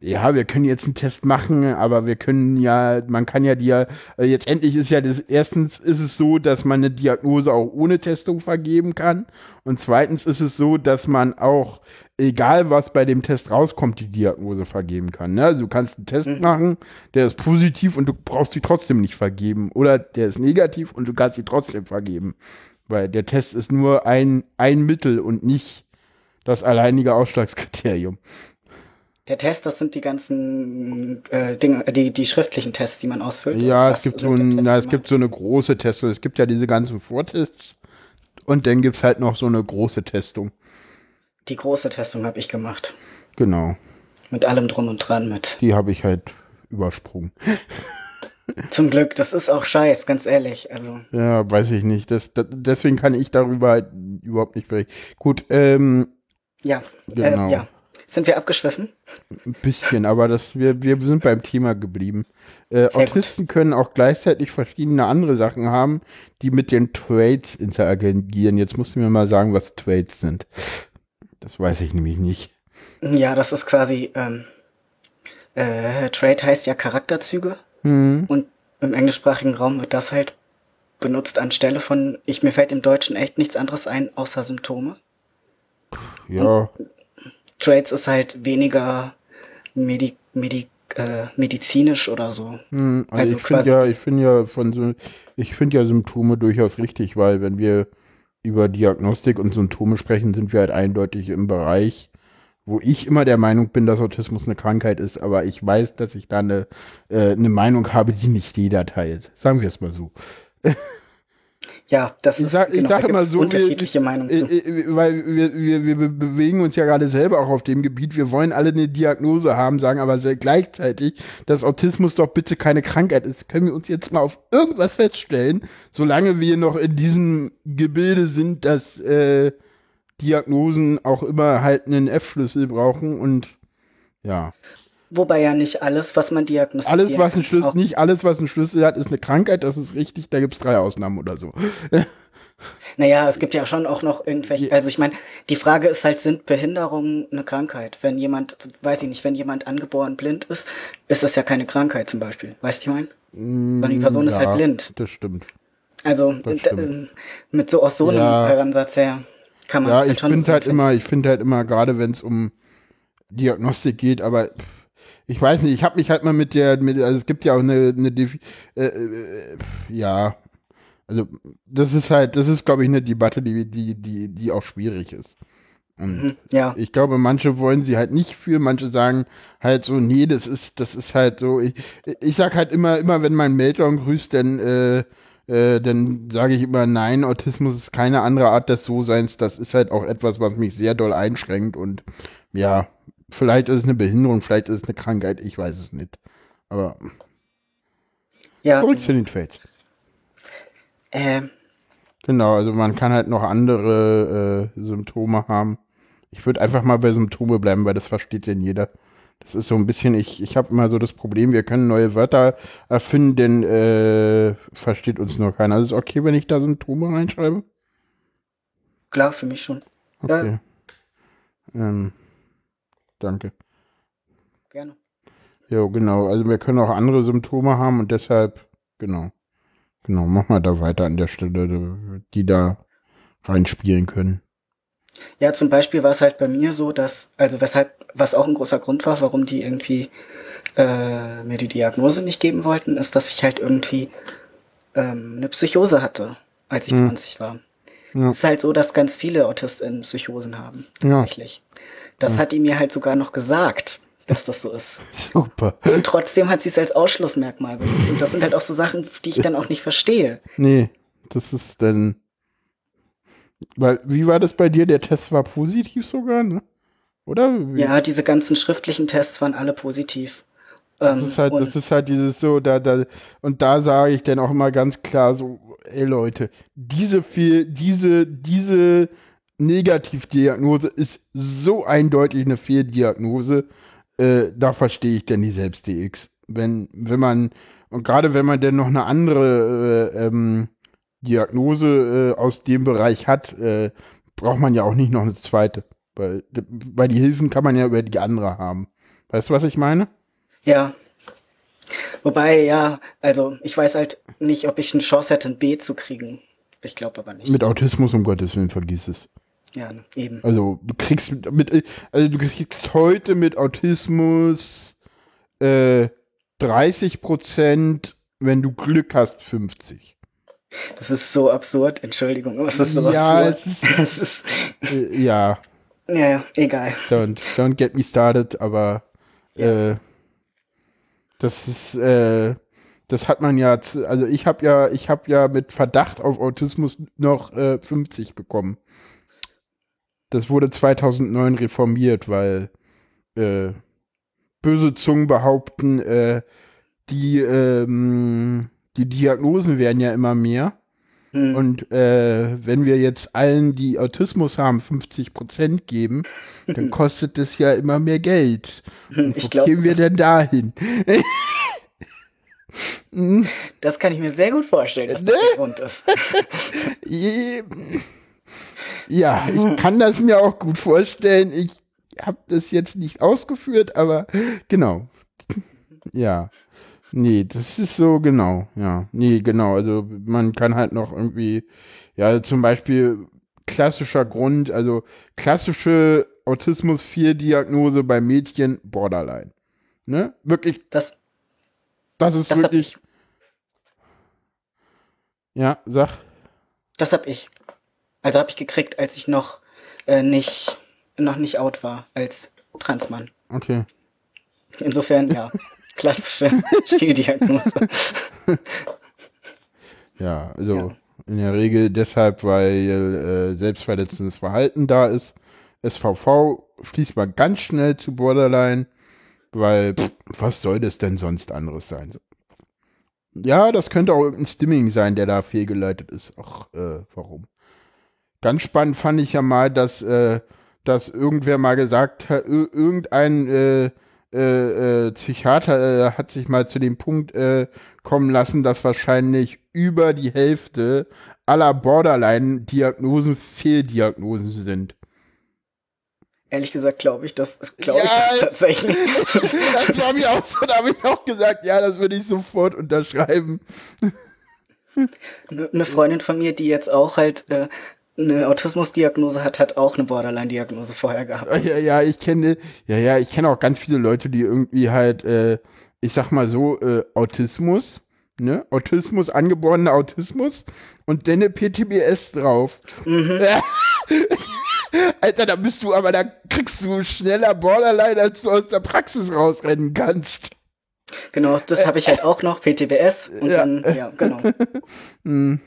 ja, wir können jetzt einen Test machen, aber wir können ja, man kann ja dir, äh, jetzt endlich ist ja das, erstens ist es so, dass man eine Diagnose auch ohne Testung vergeben kann und zweitens ist es so, dass man auch egal was bei dem Test rauskommt, die Diagnose vergeben kann. Ne? Also du kannst einen Test Mhm. machen, der ist positiv und du brauchst die trotzdem nicht vergeben. Oder der ist negativ und du kannst sie trotzdem vergeben. Weil der Test ist nur ein, ein Mittel und nicht das alleinige Ausschlagskriterium. Der Test, das sind die ganzen äh, Dinge, äh, die, die schriftlichen Tests, die man ausfüllt. Ja, es gibt, so ein, na, es gibt so eine große Testung. Es gibt ja diese ganzen Vortests und dann gibt es halt noch so eine große Testung. Die große Testung habe ich gemacht. Genau. Mit allem drum und dran mit. Die habe ich halt übersprungen. Zum Glück, das ist auch scheiß, ganz ehrlich. Also, Ja, weiß ich nicht. Das, das, deswegen kann ich darüber halt überhaupt nicht berichten. Gut, ähm, ja. Genau. Äh, ja. Sind wir abgeschwiffen? ein bisschen, aber das, wir, wir sind beim Thema geblieben. Äh, Autisten können auch gleichzeitig verschiedene andere Sachen haben, die mit den Traits interagieren. Jetzt musst du mir mal sagen, was Traits sind. Das weiß ich nämlich nicht. Ja, das ist quasi, ähm, äh, Trait heißt ja Charakterzüge. Hm. Und im englischsprachigen Raum wird das halt benutzt anstelle von, ich mir fällt im Deutschen echt nichts anderes ein, außer Symptome. Ja, Traits ist halt weniger medi medi äh, medizinisch oder so. hm, also, Also ich finde ja, ich finde ja von so, ich finde ja Symptome durchaus richtig, weil wenn wir über Diagnostik und Symptome sprechen, sind wir halt eindeutig im Bereich, wo ich immer der Meinung bin, dass Autismus eine Krankheit ist, aber ich weiß, dass ich da eine, äh, eine Meinung habe, die nicht jeder teilt. Sagen wir es mal so. Ja, das Ich ist sag, ich genau, sag gibt's so, wir, unterschiedliche Meinungen zu. äh, äh, weil wir, wir, wir be- bewegen uns ja gerade selber auch auf dem Gebiet. Wir wollen alle eine Diagnose haben, sagen aber gleichzeitig, dass Autismus doch bitte keine Krankheit ist. Können wir uns jetzt mal auf irgendwas feststellen, solange wir noch in diesem Gebilde sind, dass äh, Diagnosen auch immer halt einen F-Schlüssel brauchen und ja. Wobei ja nicht alles, was man diagnostiziert. Alles, was einen Schlüssel, nicht alles, was einen Schlüssel hat, ist eine Krankheit, das ist richtig, da gibt's drei Ausnahmen oder so. Naja, es gibt ja schon auch noch irgendwelche. Also ich meine, die Frage ist halt, sind Behinderungen eine Krankheit? Wenn jemand, weiß ich nicht, wenn jemand angeboren blind ist, ist das ja keine Krankheit zum Beispiel. Weißt du, ich meine? Sondern die Person ist Mm, Ja, halt blind. Das stimmt. Also Das stimmt. ähm, mit so aus so einem Ja. Ansatz her kann man Ja, das ich schon finde halt immer, ich finde halt immer, gerade wenn es um Diagnostik geht, aber ich weiß nicht, ich habe mich halt mal mit der, mit, also es gibt ja auch eine, eine Defi äh, äh, ja, also das ist halt, das ist, glaube ich, eine Debatte, die, die, die, die auch schwierig ist. Und Mhm, Ja, ich glaube, manche wollen sie halt nicht für, manche sagen halt so, nee, das ist, das ist halt so. Ich, ich sag halt immer, immer wenn mein Meltdown grüßt, dann, äh, äh, dann sage ich immer, nein, Autismus ist keine andere Art des So-Seins. Das ist halt auch etwas, was mich sehr doll einschränkt und ja, vielleicht ist es eine Behinderung, vielleicht ist es eine Krankheit, ich weiß es nicht. Aber ja. zurück zu den Trades. Äh, Genau, also man kann halt noch andere äh, Symptome haben. Ich würde einfach mal bei Symptome bleiben, weil das versteht denn jeder. Das ist so ein bisschen, ich, ich habe immer so das Problem, wir können neue Wörter erfinden, denn äh, versteht uns nur keiner. Also ist okay, wenn ich da Symptome reinschreibe? klar, für mich schon. Okay. Ähm, danke. Gerne. Ja, genau. Also wir können auch andere Symptome haben und deshalb, genau. Genau, mach mal da weiter an der Stelle, die da reinspielen können. Ja, zum Beispiel war es halt bei mir so, dass, also weshalb, was auch ein großer Grund war, warum die irgendwie äh, mir die Diagnose nicht geben wollten, ist, dass ich halt irgendwie ähm, eine Psychose hatte, als ich 20 war. Ja. Es ist halt so, dass ganz viele AutistInnen Psychosen haben, Ja. Das hat die mir halt sogar noch gesagt, dass das so ist. Super. Und trotzdem hat sie es als Ausschlussmerkmal benutzt. Und das sind halt auch so Sachen, die ich dann auch nicht verstehe. Nee, das ist dann. Weil, wie war das bei dir? Der Test war positiv sogar, ne? Oder? Wie- Ja, diese ganzen schriftlichen Tests waren alle positiv. Das Ähm, ist halt, das ist halt dieses so, da, da, und da sage ich dann auch immer ganz klar so, ey Leute, diese viel, diese, diese Negativdiagnose ist so eindeutig eine Fehldiagnose, äh, da verstehe ich denn die Selbst-DX. Wenn, wenn man, und gerade wenn man denn noch eine andere äh, ähm, Diagnose äh, aus dem Bereich hat, äh, braucht man ja auch nicht noch eine zweite. Weil, weil die Hilfen kann man ja über die andere haben. Weißt du, was ich meine? Ja. Wobei, ja, also ich weiß halt nicht, ob ich eine Chance hätte, ein B zu kriegen. Ich glaube aber nicht. Mit Autismus, um Gottes Willen, vergiss es. Ja, eben. Also du kriegst mit, mit also du kriegst heute mit Autismus äh, 30 Prozent, wenn du Glück hast, 50. Das ist so absurd, Entschuldigung, aber es ist so Ja, absurd. es ist- ist, Äh, ja, ja, ja, egal. don't, don't get me started, aber äh, das ist, äh, das hat man ja, also ich habe ja, ich habe ja mit Verdacht auf Autismus noch äh, 50 bekommen. Das wurde 2009 reformiert, weil äh, böse Zungen behaupten, äh, die, ähm, die Diagnosen werden ja immer mehr. Hm. Und äh, wenn wir jetzt allen, die Autismus haben, 50 Prozent geben, dann kostet das ja immer mehr Geld. Und wo glaub- gehen wir denn dahin? Das kann ich mir sehr gut vorstellen, dass das Ne? der Grund ist. Ja, ich kann das mir auch gut vorstellen. Ich habe das jetzt nicht ausgeführt, aber genau. Ja. Nee, das ist so genau, ja. Nee, genau. Also man kann halt noch irgendwie, ja, zum Beispiel klassischer Grund, also klassische Autismus-4-Diagnose bei Mädchen, Borderline. Ne? Wirklich, Das, das ist das wirklich. ich. Ja, sag. Das hab ich. Also hab ich gekriegt, als ich noch äh, nicht, noch nicht out war als Transmann. Okay. Insofern, ja, klassische Diagnose. Ja, also Ja. in der Regel deshalb, weil äh, selbstverletzendes Verhalten da ist. SVV schließt man ganz schnell zu Borderline, weil pff, was soll das denn sonst anderes sein? Ja, das könnte auch irgendein Stimming sein, der da fehlgeleitet ist. Ach, äh, warum? Ganz spannend fand ich ja mal, dass, äh, dass irgendwer mal gesagt hat, ir- irgendein äh, äh, äh, Psychiater äh, hat sich mal zu dem Punkt äh, kommen lassen, dass wahrscheinlich über die Hälfte aller Borderline-Diagnosen Fehldiagnosen sind. Ehrlich gesagt glaube ich das, glaube ich Ja, das tatsächlich. Das war mir auch so, da habe ich auch gesagt, ja, das würde ich sofort unterschreiben. Eine Freundin von mir, die jetzt auch halt äh, eine Autismusdiagnose hat, hat auch eine Borderline-Diagnose vorher gehabt. Ja, ja, ich kenne, ja, ja, ich kenne auch ganz viele Leute, die irgendwie halt, äh, ich sag mal so, äh, Autismus, ne? Autismus, angeborener Autismus und dann eine PTBS drauf. Alter, da bist du, aber da kriegst du schneller Borderline, als du aus der Praxis rausrennen kannst. Genau, das habe ich halt auch noch, PTBS. Und Ja. dann, ja, genau.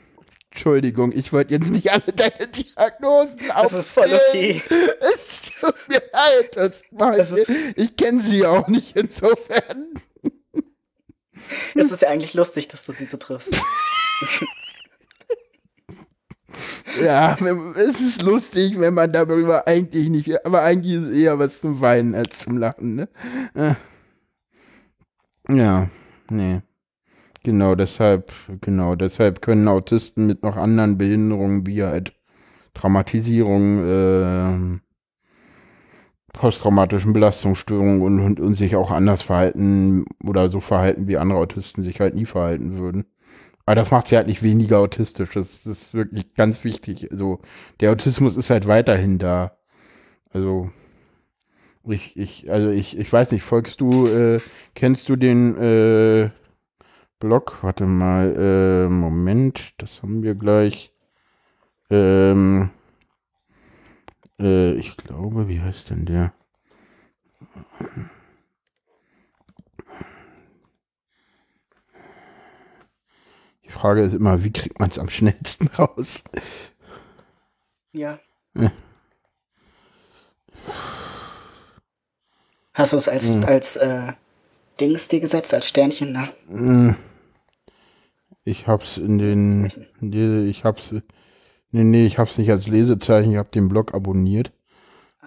Entschuldigung, ich wollte jetzt nicht alle deine Diagnosen Das ist voll aufzählen. okay. Es tut mir leid, das mach Das ich. Ich kenne sie auch nicht insofern. Es ist ja eigentlich lustig, dass du sie so triffst. Ja, es ist lustig, wenn man darüber eigentlich nicht, aber eigentlich ist es eher was zum Weinen als zum Lachen, ne? Äh. Ja, nee. Genau, deshalb, genau, deshalb können Autisten mit noch anderen Behinderungen wie halt Traumatisierung, ähm, posttraumatischen Belastungsstörungen und, und, und sich auch anders verhalten oder so verhalten, wie andere Autisten sich halt nie verhalten würden. Aber das macht sie halt nicht weniger autistisch. Das, das ist wirklich ganz wichtig. Also, der Autismus ist halt weiterhin da. Also, ich, ich, also ich, ich weiß nicht, folgst du, äh, kennst du den äh, Blog? Warte mal, äh, Moment, das haben wir gleich. Ähm, äh, ich glaube, wie heißt denn der? Die Frage ist immer, wie kriegt man es am schnellsten raus? Ja. Ja. Hast du es als, Mhm. als äh, Dings dir gesetzt, als Sternchen? Na, Äh, Ich hab's in den, nee, ich hab's, nee, nee, ich hab's nicht als Lesezeichen, ich hab den Blog abonniert.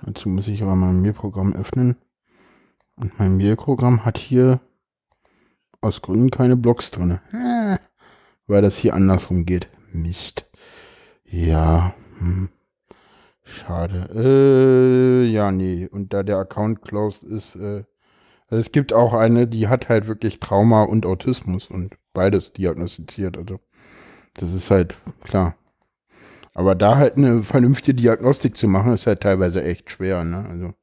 Dazu muss ich aber mein Mailprogramm öffnen. Und mein Mailprogramm hat hier aus Gründen keine Blogs drin. Äh, weil das hier andersrum geht. Mist. Ja, hm. Schade. Äh, ja, nee. Und da der Account closed ist, äh, also es gibt auch eine, die hat halt wirklich Trauma und Autismus und beides diagnostiziert. Also das ist halt klar. Aber da halt eine vernünftige Diagnostik zu machen, ist halt teilweise echt schwer, ne? Also.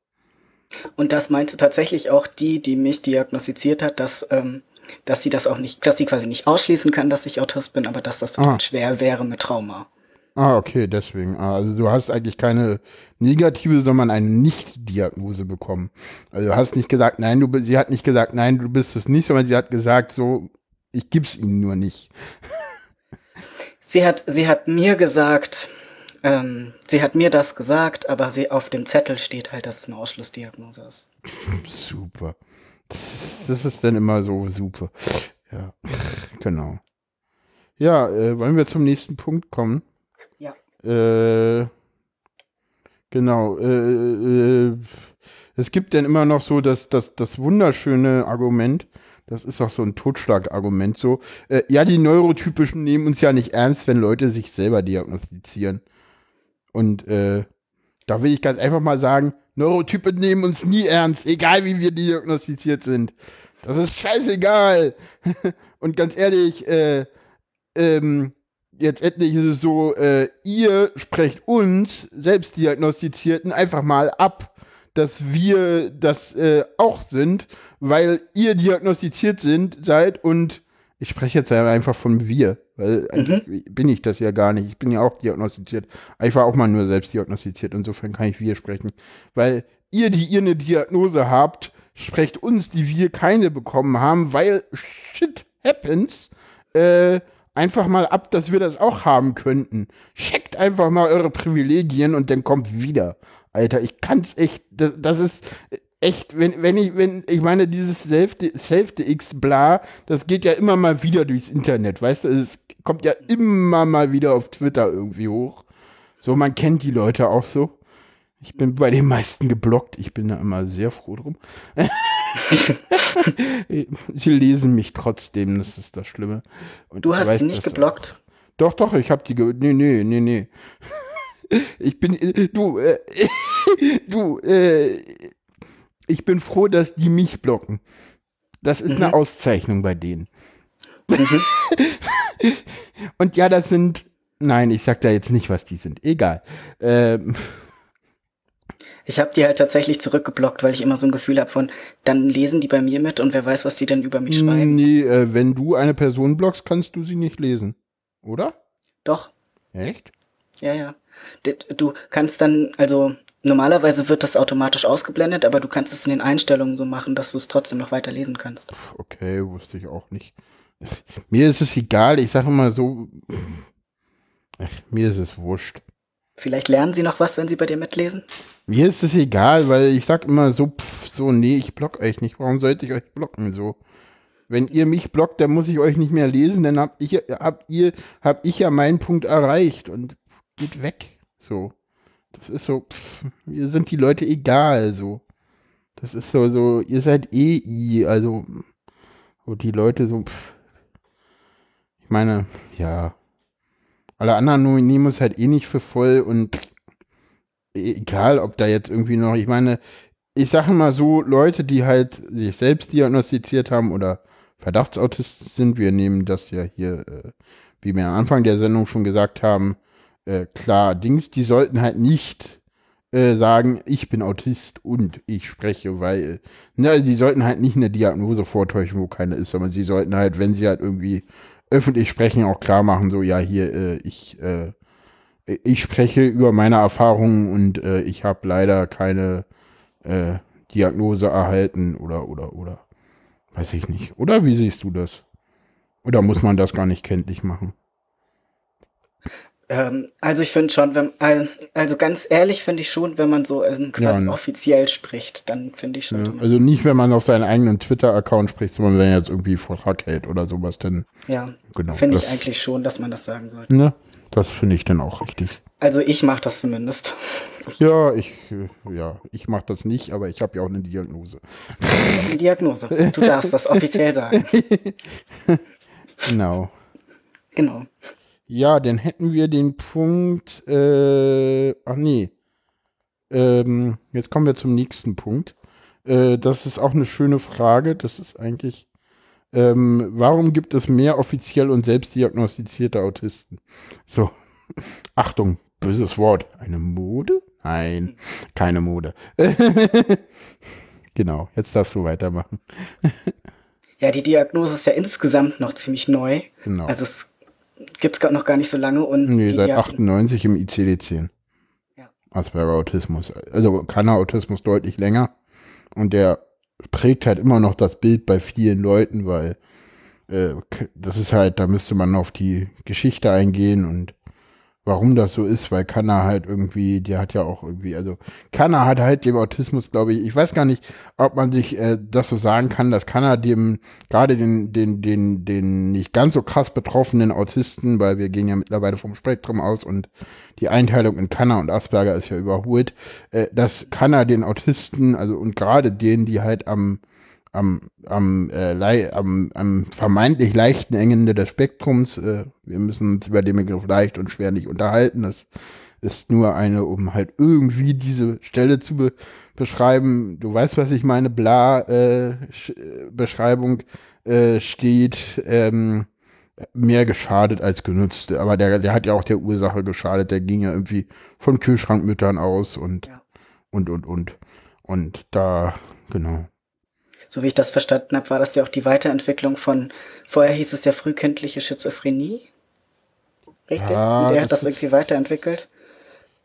Und das meinte tatsächlich auch die, die mich diagnostiziert hat, dass, ähm, dass sie das auch nicht, dass sie quasi nicht ausschließen kann, dass ich Autist bin, aber dass das total Ah. schwer wäre mit Trauma. Ah, okay, deswegen. Ah, Also du hast eigentlich keine negative, sondern eine Nicht-Diagnose bekommen. Also du hast nicht gesagt, nein, du bist, sie hat nicht gesagt, nein, du bist es nicht, sondern sie hat gesagt, so, ich gib's ihnen nur nicht. Sie hat, sie hat mir gesagt, ähm, sie hat mir das gesagt, aber sie auf dem Zettel steht halt, dass es eine Ausschlussdiagnose ist. Super. Das ist, das ist dann immer so super. Ja, genau. Ja, äh, wollen wir zum nächsten Punkt kommen? Äh, genau. Äh, äh, es gibt dann immer noch so das, das, das wunderschöne Argument, das ist auch so ein Totschlagargument, so, äh, ja, die Neurotypischen nehmen uns ja nicht ernst, wenn Leute sich selber diagnostizieren. Und äh, da will ich ganz einfach mal sagen, Neurotypen nehmen uns nie ernst, egal wie wir diagnostiziert sind. Das ist scheißegal. Und ganz ehrlich, äh, ähm, jetzt endlich ist es so, äh, ihr sprecht uns, Selbstdiagnostizierten, einfach mal ab, dass wir das äh, auch sind, weil ihr diagnostiziert sind, seid und ich spreche jetzt einfach von wir, weil eigentlich bin ich das ja gar nicht. Ich bin ja auch diagnostiziert. Ich war auch mal nur selbst diagnostiziert, insofern kann ich wir sprechen. Weil ihr, die ihr eine Diagnose habt, sprecht uns, die wir keine bekommen haben, weil shit happens, äh, einfach mal ab, dass wir das auch haben könnten. Checkt einfach mal eure Privilegien und dann kommt wieder. Alter, ich kann's echt, das, das ist echt, wenn, wenn ich, wenn, ich meine, dieses Self-X bla, das geht ja immer mal wieder durchs Internet, weißt du, es kommt ja immer mal wieder auf Twitter irgendwie hoch. So, man kennt die Leute auch so. Ich bin bei den meisten geblockt. Ich bin da immer sehr froh drum. Sie lesen mich trotzdem, das ist das Schlimme. Und Du hast weiß sie nicht geblockt? Doch, doch, ich hab die ge Nee, nee, nee, nee. Ich bin, äh, du, äh, du, äh, ich bin froh, dass die mich blocken. Das ist eine Auszeichnung bei denen. Und ja, das sind, nein, ich sag da jetzt nicht, was die sind. Egal. Ähm, Ich habe die halt tatsächlich zurückgeblockt, weil ich immer so ein Gefühl habe von, dann lesen die bei mir mit und wer weiß, was die denn über mich schreiben. nee, äh, wenn du eine Person blockst, kannst du sie nicht lesen. Oder? Doch, Echt? ja, ja. Du kannst dann, also normalerweise wird das automatisch ausgeblendet, aber du kannst es in den Einstellungen so machen, dass du es trotzdem noch weiter lesen kannst. Okay, wusste ich auch nicht. Mir ist es egal, ich sage immer so, ach, mir ist es wurscht. Vielleicht lernen sie noch was, wenn sie bei dir mitlesen. Mir ist es egal, weil ich sag immer so, pff, so, nee, ich block euch nicht. Warum sollte ich euch blocken? So. Wenn ihr mich blockt, dann muss ich euch nicht mehr lesen, dann habt ich, habt ihr, hab ich ja meinen Punkt erreicht und geht weg. So. Das ist so, pff, mir sind die Leute egal, so. Das ist so, so, ihr seid eh i, also, so die Leute so, pff. ich meine, ja. Alle anderen nehmen es halt eh nicht für voll und egal, ob da jetzt irgendwie noch, ich meine, ich sage mal so, Leute, die halt sich selbst diagnostiziert haben oder Verdachtsautisten sind, wir nehmen das ja hier, äh, wie wir am Anfang der Sendung schon gesagt haben, äh, klar, Dings, die sollten halt nicht äh, sagen, ich bin Autist und ich spreche, weil, ne, die sollten halt nicht eine Diagnose vortäuschen, wo keine ist, sondern sie sollten halt, wenn sie halt irgendwie öffentlich sprechen, auch klar machen, so, ja, hier, äh, ich, äh, ich spreche über meine Erfahrungen und äh, ich habe leider keine äh, Diagnose erhalten oder, oder, oder. Weiß ich nicht. Oder wie siehst du das? Oder muss man das gar nicht kenntlich machen? Ähm, also ich finde schon, wenn, al- also ganz ehrlich finde ich schon, wenn man so ähm, quasi Ja, ne. offiziell spricht, dann finde ich schon. Ja, also nicht, wenn man auf seinen eigenen Twitter-Account spricht, sondern wenn er jetzt irgendwie Vortrag hält oder sowas, dann, ja, genau. finde ich eigentlich schon, dass man das sagen sollte. Ne? Das finde ich dann auch richtig. Also ich mache das zumindest. Ja, ich, äh, ja, ich mache das nicht, aber ich habe ja auch eine Diagnose. Eine Diagnose. Du darfst das offiziell sagen. Genau. Genau. Ja, dann hätten wir den Punkt, äh, ach nee. Ähm, jetzt kommen wir zum nächsten Punkt. Äh, das ist auch eine schöne Frage. Das ist eigentlich, ähm, warum gibt es mehr offiziell und selbstdiagnostizierte Autisten? So. Achtung, böses Wort. Eine Mode? Nein, keine Mode. genau, jetzt darfst du weitermachen. ja, die Diagnose ist ja insgesamt noch ziemlich neu. Genau. Also es gibt es noch gar nicht so lange. Und nee, seit 98 im ICD-10. Ja. Asperger Autismus. Also Kanner Autismus deutlich länger. Und der prägt halt immer noch das Bild bei vielen Leuten, weil äh, das ist halt, da müsste man auf die Geschichte eingehen und warum das so ist, weil Kanna halt irgendwie, der hat ja auch irgendwie, also Kanna hat halt dem Autismus, glaube ich, ich weiß gar nicht, ob man sich äh, das so sagen kann, dass Kanna dem, gerade den, den, den, den nicht ganz so krass betroffenen Autisten, weil wir gehen ja mittlerweile vom Spektrum aus und die Einteilung in Kanna und Asperger ist ja überholt, äh, dass Kanna den Autisten, also und gerade denen, die halt am am, am, äh, am, am vermeintlich leichten Ende des Spektrums. Äh, wir müssen uns über den Begriff leicht und schwer nicht unterhalten. Das ist nur eine, um halt irgendwie diese Stelle zu be beschreiben. Du weißt, was ich meine, bla äh, Beschreibung äh, steht. Ähm, mehr geschadet als genutzt. Aber der, der hat ja auch der Ursache geschadet. Der ging ja irgendwie von Kühlschrankmüttern aus und, ja. und, und, und. Und da, genau so wie ich das verstanden habe, war das ja auch die Weiterentwicklung von, vorher hieß es ja frühkindliche Schizophrenie. Richtig? Ja, Und er hat das irgendwie weiterentwickelt?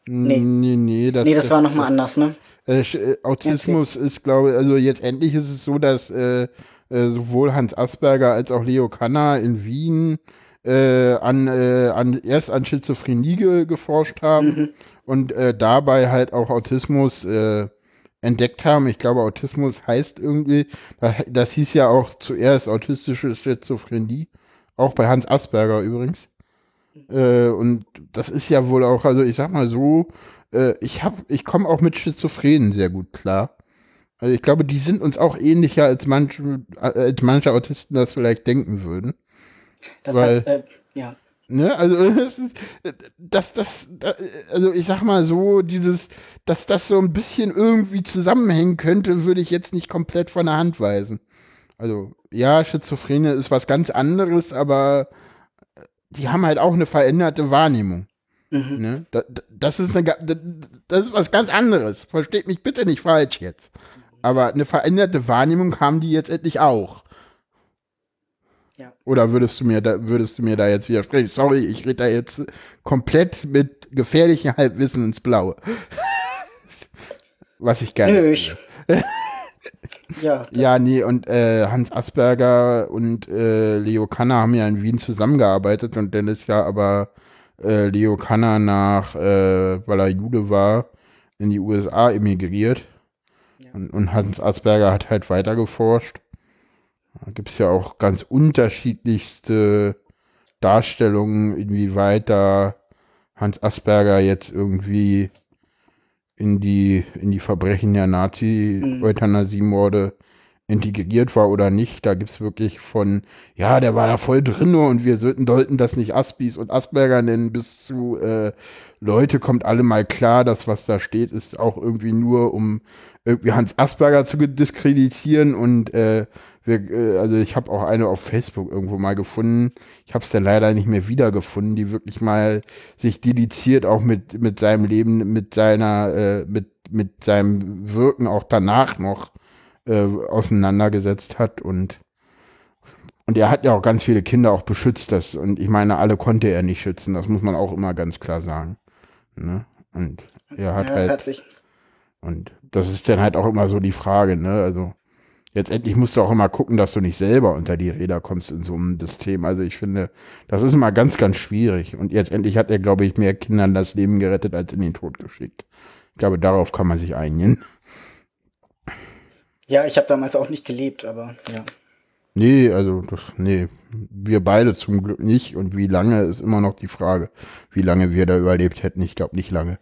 Nee. Nee, nee, das, nee, das, das war nochmal anders, ne? Äh, äh Autismus ist, glaube ich, also jetzt endlich ist es so, dass äh, äh, sowohl Hans Asperger als auch Leo Kanner in Wien äh, an, äh, an, erst an Schizophrenie ge geforscht haben mhm. und äh, dabei halt auch Autismus äh, entdeckt haben. Ich glaube, Autismus heißt irgendwie, das hieß ja auch zuerst autistische Schizophrenie, auch bei Hans Asperger übrigens. Äh, und das ist ja wohl auch, also ich sag mal so, äh, ich hab, ich komme auch mit Schizophrenen sehr gut klar. Also ich glaube, die sind uns auch ähnlicher als manche, als manche Autisten das vielleicht denken würden. Das Weil, hat, äh, ja. Ne, also das, ist, das, das, das, also ich sag mal so, dieses, dass das so ein bisschen irgendwie zusammenhängen könnte, würde ich jetzt nicht komplett von der Hand weisen. Also ja, Schizophrenie ist was ganz anderes, aber die haben halt auch eine veränderte Wahrnehmung. Mhm. Ne? Das, das, ist eine, das ist was ganz anderes. Versteht mich bitte nicht falsch jetzt. Aber eine veränderte Wahrnehmung haben die jetzt endlich auch. Ja. Oder würdest du mir da, würdest du mir da jetzt widersprechen? Sorry, ich rede da jetzt komplett mit gefährlichem Halbwissen ins Blaue. Was ich gerne. Nö, ich. ja. Ja, nee, und äh, Hans Asperger und äh, Leo Kanner haben ja in Wien zusammengearbeitet und dann ist ja aber äh, Leo Kanner nach, äh, weil er Jude war, in die USA emigriert. Ja. Und, und Hans Asperger hat halt weiter geforscht. Da gibt es ja auch ganz unterschiedlichste Darstellungen, inwieweit da Hans Asperger jetzt irgendwie in die, in die Verbrechen der Nazi-Euthanasiemorde integriert war oder nicht. Da gibt es wirklich von, ja, der war da voll drin und wir sollten, sollten das nicht Aspis und Asperger nennen, bis zu äh, Leute, kommt alle mal klar, das, was da steht, ist auch irgendwie nur, um irgendwie Hans Asperger zu diskreditieren und äh, wir, äh, also ich habe auch eine auf Facebook irgendwo mal gefunden. Ich habe es dann leider nicht mehr wiedergefunden, die wirklich mal sich dediziert auch mit mit seinem Leben, mit seiner, äh, mit mit seinem Wirken auch danach noch äh, auseinandergesetzt hat und und er hat ja auch ganz viele Kinder auch beschützt, das und ich meine, alle konnte er nicht schützen. Das muss man auch immer ganz klar sagen. Ne? Und er hat ja, halt. Und das ist dann halt auch immer so die Frage, ne? Also letztendlich musst du auch immer gucken, dass du nicht selber unter die Räder kommst in so einem System. Also ich finde, das ist immer ganz, ganz schwierig. Und letztendlich hat er, glaube ich, mehr Kindern das Leben gerettet als in den Tod geschickt. Ich glaube, darauf kann man sich einigen. Ja, ich habe damals auch nicht gelebt, aber ja. Nee, also das, nee, wir beide zum Glück nicht. Und wie lange ist immer noch die Frage, wie lange wir da überlebt hätten. Ich glaube nicht lange.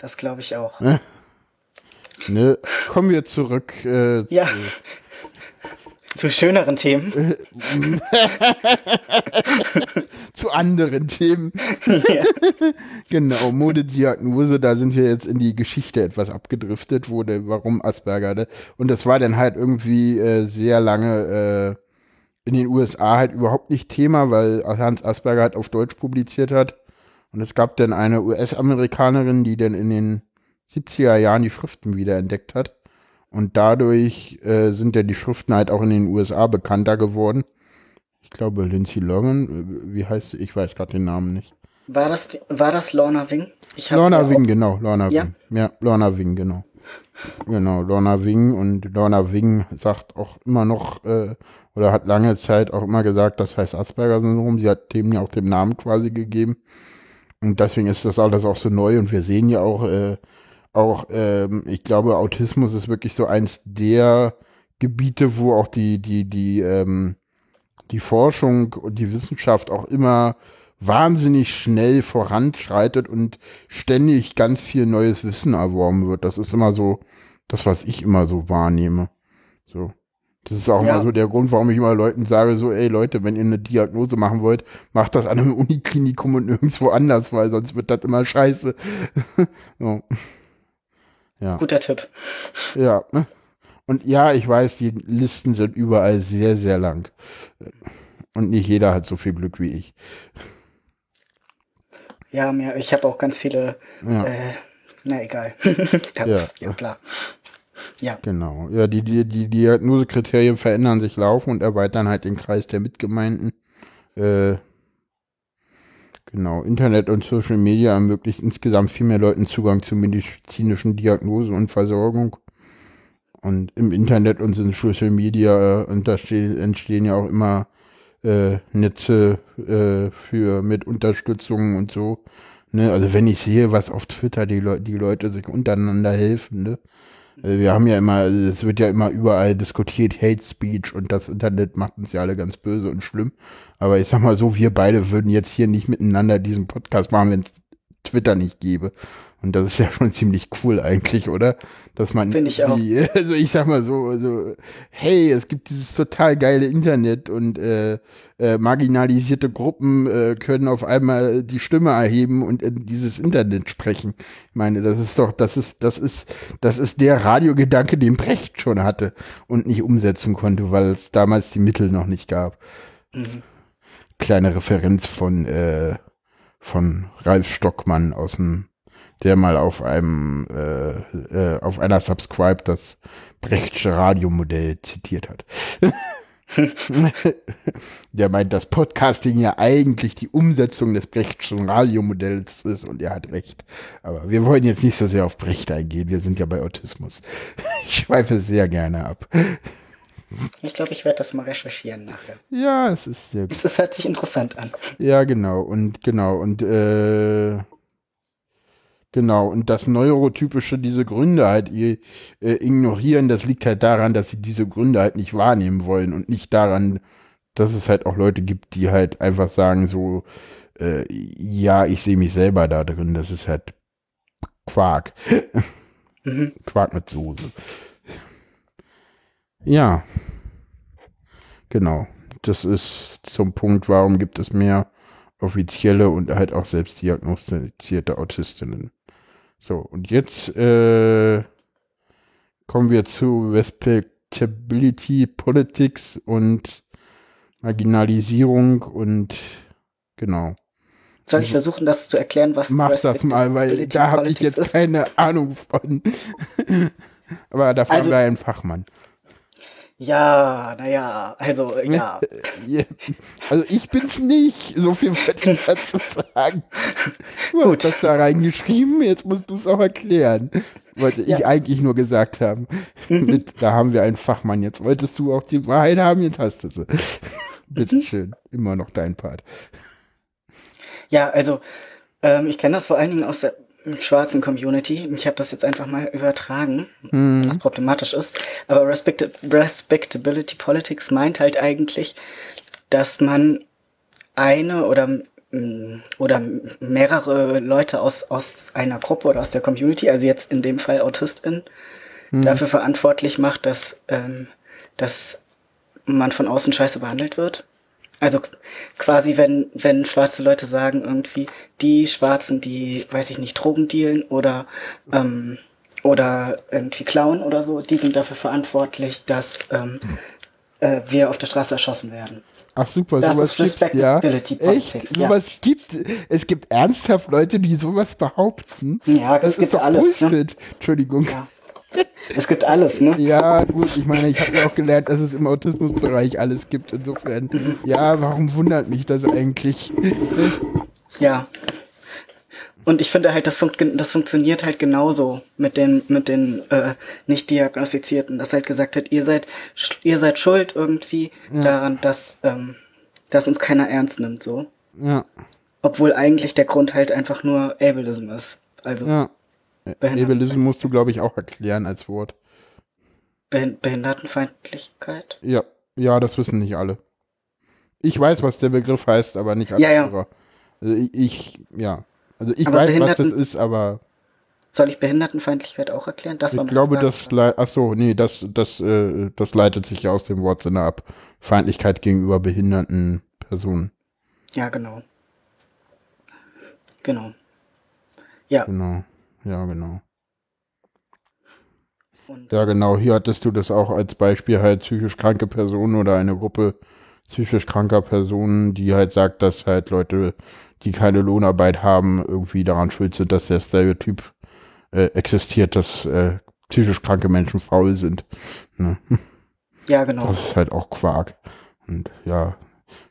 Das glaube ich auch. Ne, kommen wir zurück. Äh, ja. Zu schöneren Themen. zu anderen Themen. Ja. genau, Modediagnose, da sind wir jetzt in die Geschichte etwas abgedriftet, der, warum Asperger hatte. Und das war dann halt irgendwie äh, sehr lange äh, in den USA halt überhaupt nicht Thema, weil Hans Asperger halt auf Deutsch publiziert hat. Und es gab dann eine US-Amerikanerin, die dann in den 70er Jahren die Schriften wieder entdeckt hat. Und dadurch äh, sind dann die Schriften halt auch in den USA bekannter geworden. Ich glaube, Lindsay Logan, äh, wie heißt sie? Ich weiß gerade den Namen nicht. War das, war das Lorna Wing? Lorna Wing, genau, Lorna ja? Wing. Ja, Lorna Wing, genau. Genau, Lorna Wing und Lorna Wing sagt auch immer noch, äh, oder hat lange Zeit auch immer gesagt, das heißt Asperger-Syndrom. Sie hat dem ja auch den Namen quasi gegeben. Und deswegen ist das alles auch so neu und wir sehen ja auch, äh, auch, ähm, ich glaube, Autismus ist wirklich so eins der Gebiete, wo auch die, die, die, ähm, die Forschung und die Wissenschaft auch immer wahnsinnig schnell voranschreitet und ständig ganz viel neues Wissen erworben wird. Das ist immer so das, was ich immer so wahrnehme. So. Das ist auch ja. mal so der Grund, warum ich immer Leuten sage, so, ey Leute, wenn ihr eine Diagnose machen wollt, macht das an einem Uniklinikum und nirgendwo anders, weil sonst wird das immer scheiße. so. Ja. Guter Tipp. Ja. Ne? Und ja, ich weiß, die Listen sind überall sehr, sehr lang. Und nicht jeder hat so viel Glück wie ich. Ja, mir, ich habe auch ganz viele. Ja. Äh, na egal. ja. ja, klar. Ja. Genau. Ja, die, die, die Diagnosekriterien verändern sich laufen und erweitern halt den Kreis der Mitgemeinden. Äh, genau. Internet und Social Media ermöglicht insgesamt viel mehr Leuten Zugang zu medizinischen Diagnose und Versorgung. Und im Internet und in Social Media äh, entstehen ja auch immer äh, Netze äh, für mit Unterstützung und so. Ne? Also wenn ich sehe, was auf Twitter die, Le die Leute sich untereinander helfen, ne? Also wir haben ja immer, also es wird ja immer überall diskutiert, Hate Speech und das Internet macht uns ja alle ganz böse und schlimm. Aber ich sag mal so, wir beide würden jetzt hier nicht miteinander diesen Podcast machen, wenn es Twitter nicht gäbe. Und das ist ja schon ziemlich cool eigentlich, oder? Dass man, Finde ich auch. also ich sag mal so, so, hey, es gibt dieses total geile Internet und äh, äh, marginalisierte Gruppen äh, können auf einmal die Stimme erheben und in dieses Internet sprechen. Ich meine, das ist doch, das ist, das ist, das ist der Radiogedanke, den Brecht schon hatte und nicht umsetzen konnte, weil es damals die Mittel noch nicht gab. Mhm. Kleine Referenz von äh, von Ralf Stockmann aus dem der mal auf einem äh, äh, auf einer Subscribe das Brechtsche Radiomodell zitiert hat. der meint, dass Podcasting ja eigentlich die Umsetzung des Brechtschen Radiomodells ist und er hat recht. Aber wir wollen jetzt nicht so sehr auf Brecht eingehen, wir sind ja bei Autismus. Ich schweife sehr gerne ab. Ich glaube, ich werde das mal recherchieren nachher. Ja, es ist sehr gut. Das hört sich interessant an. Ja, genau. Und genau. Und äh, Genau, und das Neurotypische, diese Gründe halt äh, ignorieren, das liegt halt daran, dass sie diese Gründe halt nicht wahrnehmen wollen und nicht daran, dass es halt auch Leute gibt, die halt einfach sagen so, äh, ja, ich sehe mich selber da drin, das ist halt Quark. Mhm. Quark mit Soße. Ja. Genau. Das ist zum Punkt, warum gibt es mehr offizielle und halt auch selbstdiagnostizierte Autistinnen. So, und jetzt äh, kommen wir zu Respectability Politics und Marginalisierung und genau. Soll ich versuchen, das zu erklären, was Mach das mal, weil da habe ich jetzt ist? keine Ahnung von. Aber da fragen also, wir einen Fachmann. Ja, naja, also ja. Also ich bin's nicht, so viel ich dazu sagen. Du hast das da reingeschrieben, jetzt musst du es auch erklären. Wollte ja. ich eigentlich nur gesagt haben. Mhm. Da haben wir einen Fachmann. Jetzt wolltest du auch die Wahrheit haben, jetzt hast du sie. Bitteschön, mhm. immer noch dein Part. Ja, also ähm, ich kenne das vor allen Dingen aus der schwarzen Community. Ich habe das jetzt einfach mal übertragen, mhm. was problematisch ist. Aber Respect Respectability Politics meint halt eigentlich, dass man eine oder oder mehrere Leute aus, aus einer Gruppe oder aus der Community, also jetzt in dem Fall AutistInnen, mhm. dafür verantwortlich macht, dass, ähm, dass man von außen scheiße behandelt wird. Also quasi, wenn, wenn schwarze Leute sagen, irgendwie, die Schwarzen, die, weiß ich nicht, Drogen dealen oder, ähm, oder irgendwie klauen oder so, die sind dafür verantwortlich, dass, ähm, äh, wir auf der Straße erschossen werden. Ach super, Das sowas ist gibt ja. Respectability Echt? Ja. Sowas gibt es gibt ernsthaft Leute, die sowas behaupten. Ja, Das es gibt ist doch alles. Ne? Bullshit. Entschuldigung. Ja. Es gibt alles, ne? Ja, gut, ich meine, ich habe ja auch gelernt, dass es im Autismusbereich alles gibt. Insofern, ja, warum wundert mich das eigentlich? Ja. Und ich finde halt, das, funkt, das funktioniert halt genauso mit den, mit den äh, nicht diagnostizierten, dass halt gesagt wird, ihr seid, ihr seid schuld irgendwie daran, dass, ähm, dass uns keiner ernst nimmt, so. Ja, Obwohl eigentlich der Grund halt einfach nur Ableism ist. Also ja. Behinderten- Ableism musst du, glaube ich, auch erklären als Wort. Behin Behindertenfeindlichkeit. Ja, ja, das wissen nicht alle. Ich weiß, was der Begriff heißt, aber nicht alle Ja, ja. Also ich, ich, ja. Also ich Aber weiß, was das ist, aber Soll ich Behindertenfeindlichkeit auch erklären? Das ich glaube, das, ach so, nee, das, das, äh, das leitet sich ja aus dem Wortsinne ab. Feindlichkeit gegenüber behinderten Personen. Ja, genau. Genau. Ja, Genau. Ja, genau. und Ja, genau. Hier hattest du das auch als Beispiel halt psychisch kranke Personen oder eine Gruppe psychisch kranker Personen, die halt sagt, dass halt Leute, die keine Lohnarbeit haben, irgendwie daran schuld sind, dass der Stereotyp äh, existiert, dass äh, psychisch kranke Menschen faul sind. Ne? ja, genau. Das ist halt auch Quark. Und ja,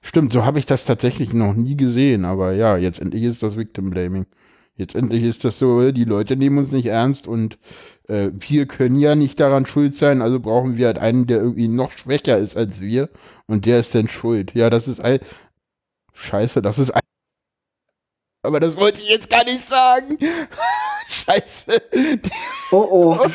stimmt, so habe ich das tatsächlich noch nie gesehen, aber ja, jetzt endlich ist das Victim Blaming. Jetzt endlich ist das so, die Leute nehmen uns nicht ernst und äh, wir können ja nicht daran schuld sein, also brauchen wir halt einen, der irgendwie noch schwächer ist als wir und der ist dann schuld. Ja, das ist ein. Scheiße, das ist ein. Aber das wollte ich jetzt gar nicht sagen. Scheiße. Oh, oh.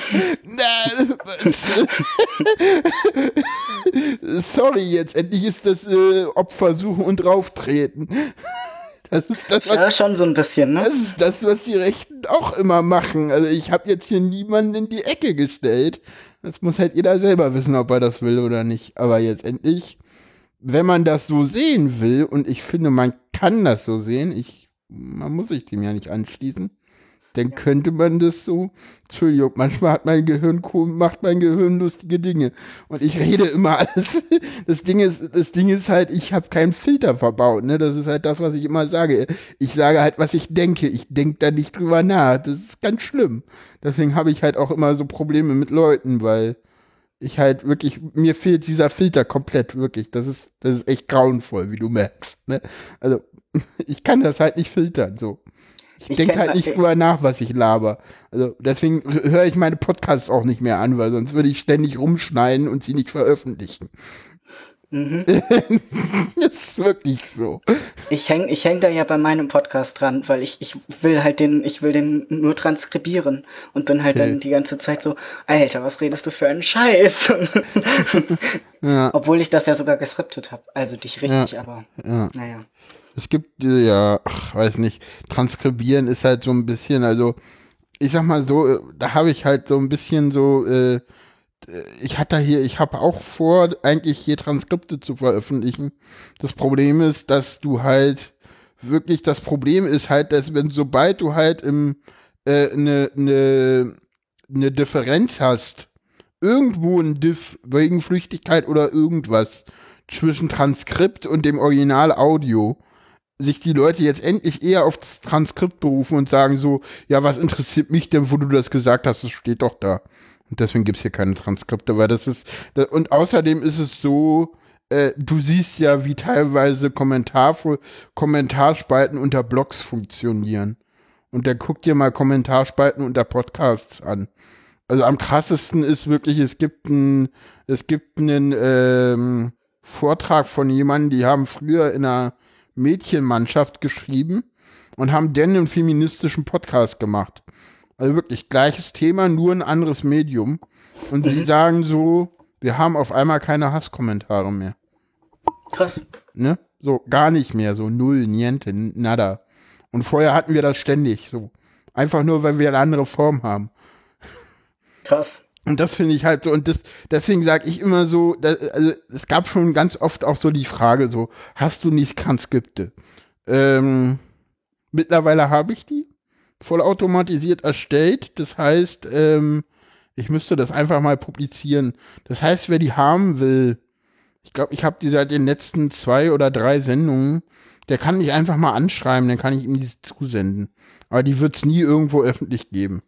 Sorry, jetzt endlich ist das äh, Opfer suchen und drauftreten. Das ist das, was, Ja, schon so ein bisschen, das ne? ist das, was die Rechten auch immer machen. Also ich habe jetzt hier niemanden in die Ecke gestellt. Das muss halt jeder selber wissen, ob er das will oder nicht. Aber jetzt endlich, wenn man das so sehen will, und ich finde, man kann das so sehen, ich, man muss sich dem ja nicht anschließen, dann könnte man das so, Entschuldigung, manchmal hat mein Gehirn, macht mein Gehirn lustige Dinge. Und ich rede immer alles. Das Ding ist, das Ding ist halt, ich habe keinen Filter verbaut, ne? Das ist halt das, was ich immer sage. Ich sage halt, was ich denke. Ich denke da nicht drüber nach. Das ist ganz schlimm. Deswegen habe ich halt auch immer so Probleme mit Leuten, weil ich halt wirklich, mir fehlt dieser Filter komplett, wirklich. Das ist, das ist echt grauenvoll, wie du merkst. Ne? Also, ich kann das halt nicht filtern, so. Ich, Ich denke halt nicht drüber nach, was ich laber. Also, deswegen höre ich meine Podcasts auch nicht mehr an, weil sonst würde ich ständig rumschneiden und sie nicht veröffentlichen. Mhm. das ist wirklich so. Ich häng, ich häng da ja bei meinem Podcast dran, weil ich, ich will halt den, ich will den nur transkribieren und bin halt Okay. dann die ganze Zeit so, Alter, was redest du für einen Scheiß? Ja, Obwohl ich das ja sogar geskriptet habe. Also dich richtig, Ja. aber ja. naja. Es gibt, ja, ach, weiß nicht, transkribieren ist halt so ein bisschen, also, ich sag mal so, äh, da habe ich halt so ein bisschen so, äh, ich hatte hier, ich habe auch vor, eigentlich hier Transkripte zu veröffentlichen. Das Problem ist, dass du halt wirklich, das Problem ist halt, dass wenn, sobald du halt im, äh, ne, ne, ne Differenz hast, irgendwo ein Diff wegen Flüchtigkeit oder irgendwas zwischen Transkript und dem Original Audio, sich die Leute jetzt endlich eher auf das Transkript berufen und sagen so, ja, was interessiert mich denn, wo du das gesagt hast, das steht doch da. Und deswegen gibt's hier keine Transkripte, weil das ist, da- und außerdem ist es so, äh, du siehst ja, wie teilweise Kommentar, Kommentarspalten unter Blogs funktionieren. Und dann guck dir mal Kommentarspalten unter Podcasts an. Also am krassesten ist wirklich, es gibt ein, es gibt einen ähm, Vortrag von jemandem, die haben früher in einer Mädchenmannschaft geschrieben und haben dann einen feministischen Podcast gemacht. Also wirklich gleiches Thema, nur ein anderes Medium. Und sie sagen so, wir haben auf einmal keine Hasskommentare mehr. Krass. Ne? So, gar nicht mehr, so null, niente, nada. Und vorher hatten wir das ständig, so. Einfach nur, weil wir eine andere Form haben. Krass. Und das finde ich halt so, und das, deswegen sage ich immer so, da, also es gab schon ganz oft auch so die Frage so, hast du nicht Transkripte? Ähm, mittlerweile habe ich die vollautomatisiert erstellt. Das heißt, ähm, ich müsste das einfach mal publizieren. Das heißt, wer die haben will, Ich glaube, ich habe die seit den letzten zwei oder drei Sendungen. Der kann mich einfach mal anschreiben, dann kann ich ihm die zusenden. Aber die wird es nie irgendwo öffentlich geben.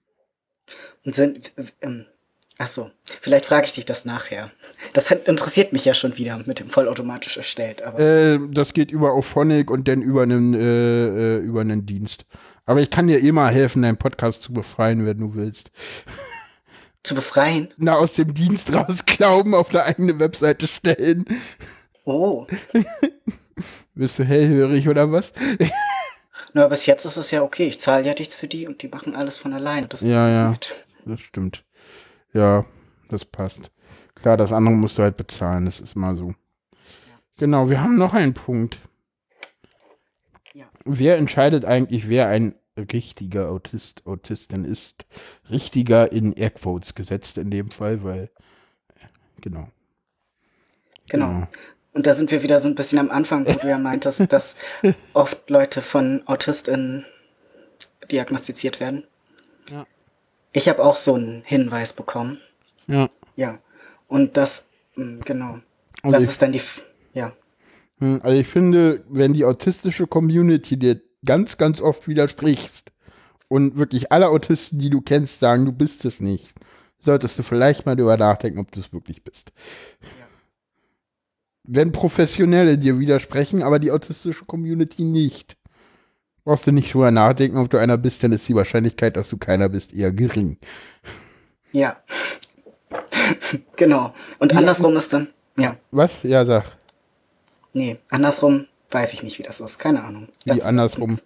Und sind, ähm, ach so, vielleicht frage ich dich das nachher. Das interessiert mich ja schon wieder mit dem vollautomatisch erstellt. Äh, das geht über Auphonic und dann über einen, äh, äh, über einen Dienst. Aber ich kann dir eh mal helfen, deinen Podcast zu befreien, wenn du willst. zu befreien. Na, aus dem Dienst rausglauben, auf der eigene Webseite stellen. Oh, Bist du hellhörig oder was? na, bis jetzt ist es ja okay. Ich zahle ja nichts für die und die machen alles von alleine. Das Ja, ja. funktioniert. Das stimmt. Ja, das passt. Klar, das andere musst du halt bezahlen, das ist mal so. Genau, wir haben noch einen Punkt. Ja. Wer entscheidet eigentlich, wer ein richtiger Autist, Autistin ist? Richtiger in Airquotes gesetzt in dem Fall, weil, genau. Genau. Und da sind wir wieder so ein bisschen am Anfang, wo du ja meintest, dass oft Leute von AutistInnen diagnostiziert werden. Ja. Ich habe auch so einen Hinweis bekommen. Ja. Ja. Und das, mh, genau. Also das ist dann die, ja. Hm, Also ich finde, wenn die autistische Community dir ganz, ganz oft widersprichst und wirklich alle Autisten, die du kennst, sagen, du bist es nicht, solltest du vielleicht mal darüber nachdenken, ob du es wirklich bist. Wenn Professionelle dir widersprechen, aber die autistische Community nicht, brauchst du nicht drüber nachdenken, ob du einer bist, dann ist die Wahrscheinlichkeit, dass du keiner bist, eher gering. Ja. genau. Und andersrum ist dann, ja. Was? Ja, sag. Nee, andersrum weiß ich nicht, wie das ist. Keine Ahnung. Wie Dazu- andersrum?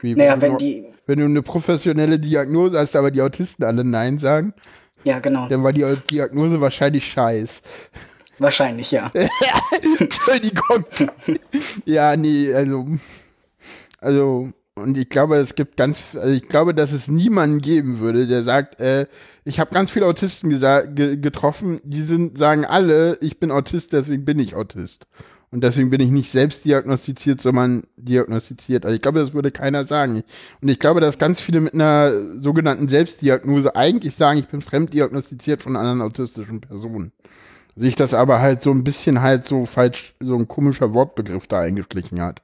Wie, Naja, wenn die, wenn du eine professionelle Diagnose hast, aber die Autisten alle Nein sagen, ja, genau. dann war die Diagnose wahrscheinlich scheiß. Wahrscheinlich, ja. Entschuldigung. ja, nee, also, also, und ich glaube, es gibt ganz, also ich glaube, dass es niemanden geben würde, der sagt, äh, ich habe ganz viele Autisten ge getroffen, die sind, sagen alle, ich bin Autist, deswegen bin ich Autist. Und deswegen bin ich nicht selbst diagnostiziert, sondern diagnostiziert. Also ich glaube, das würde keiner sagen. Und ich glaube, dass ganz viele mit einer sogenannten Selbstdiagnose eigentlich sagen, ich bin fremddiagnostiziert von anderen autistischen Personen sich das aber halt so ein bisschen halt so falsch, so ein komischer Wortbegriff da eingeschlichen hat.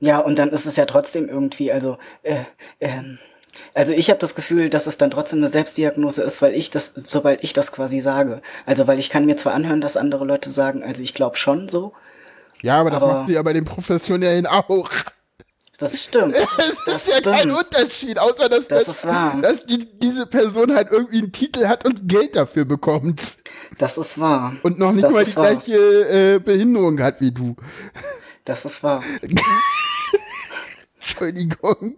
Ja, und dann ist es ja trotzdem irgendwie, also, äh, ähm, also ich habe das Gefühl, dass es dann trotzdem eine Selbstdiagnose ist, weil ich das, sobald ich das quasi sage. Also weil ich kann mir zwar anhören, dass andere Leute sagen, also ich glaube schon so. Ja, aber das Aber- machst du ja bei den Professionellen auch. Das stimmt. Das, ist ja kein Unterschied, außer dass, Das wahr. dass die, diese Person halt irgendwie einen Titel hat und Geld dafür bekommt. Das ist wahr. Und noch nicht Das mal die wahr. gleiche äh, Behinderung hat wie du. Das ist wahr. Entschuldigung.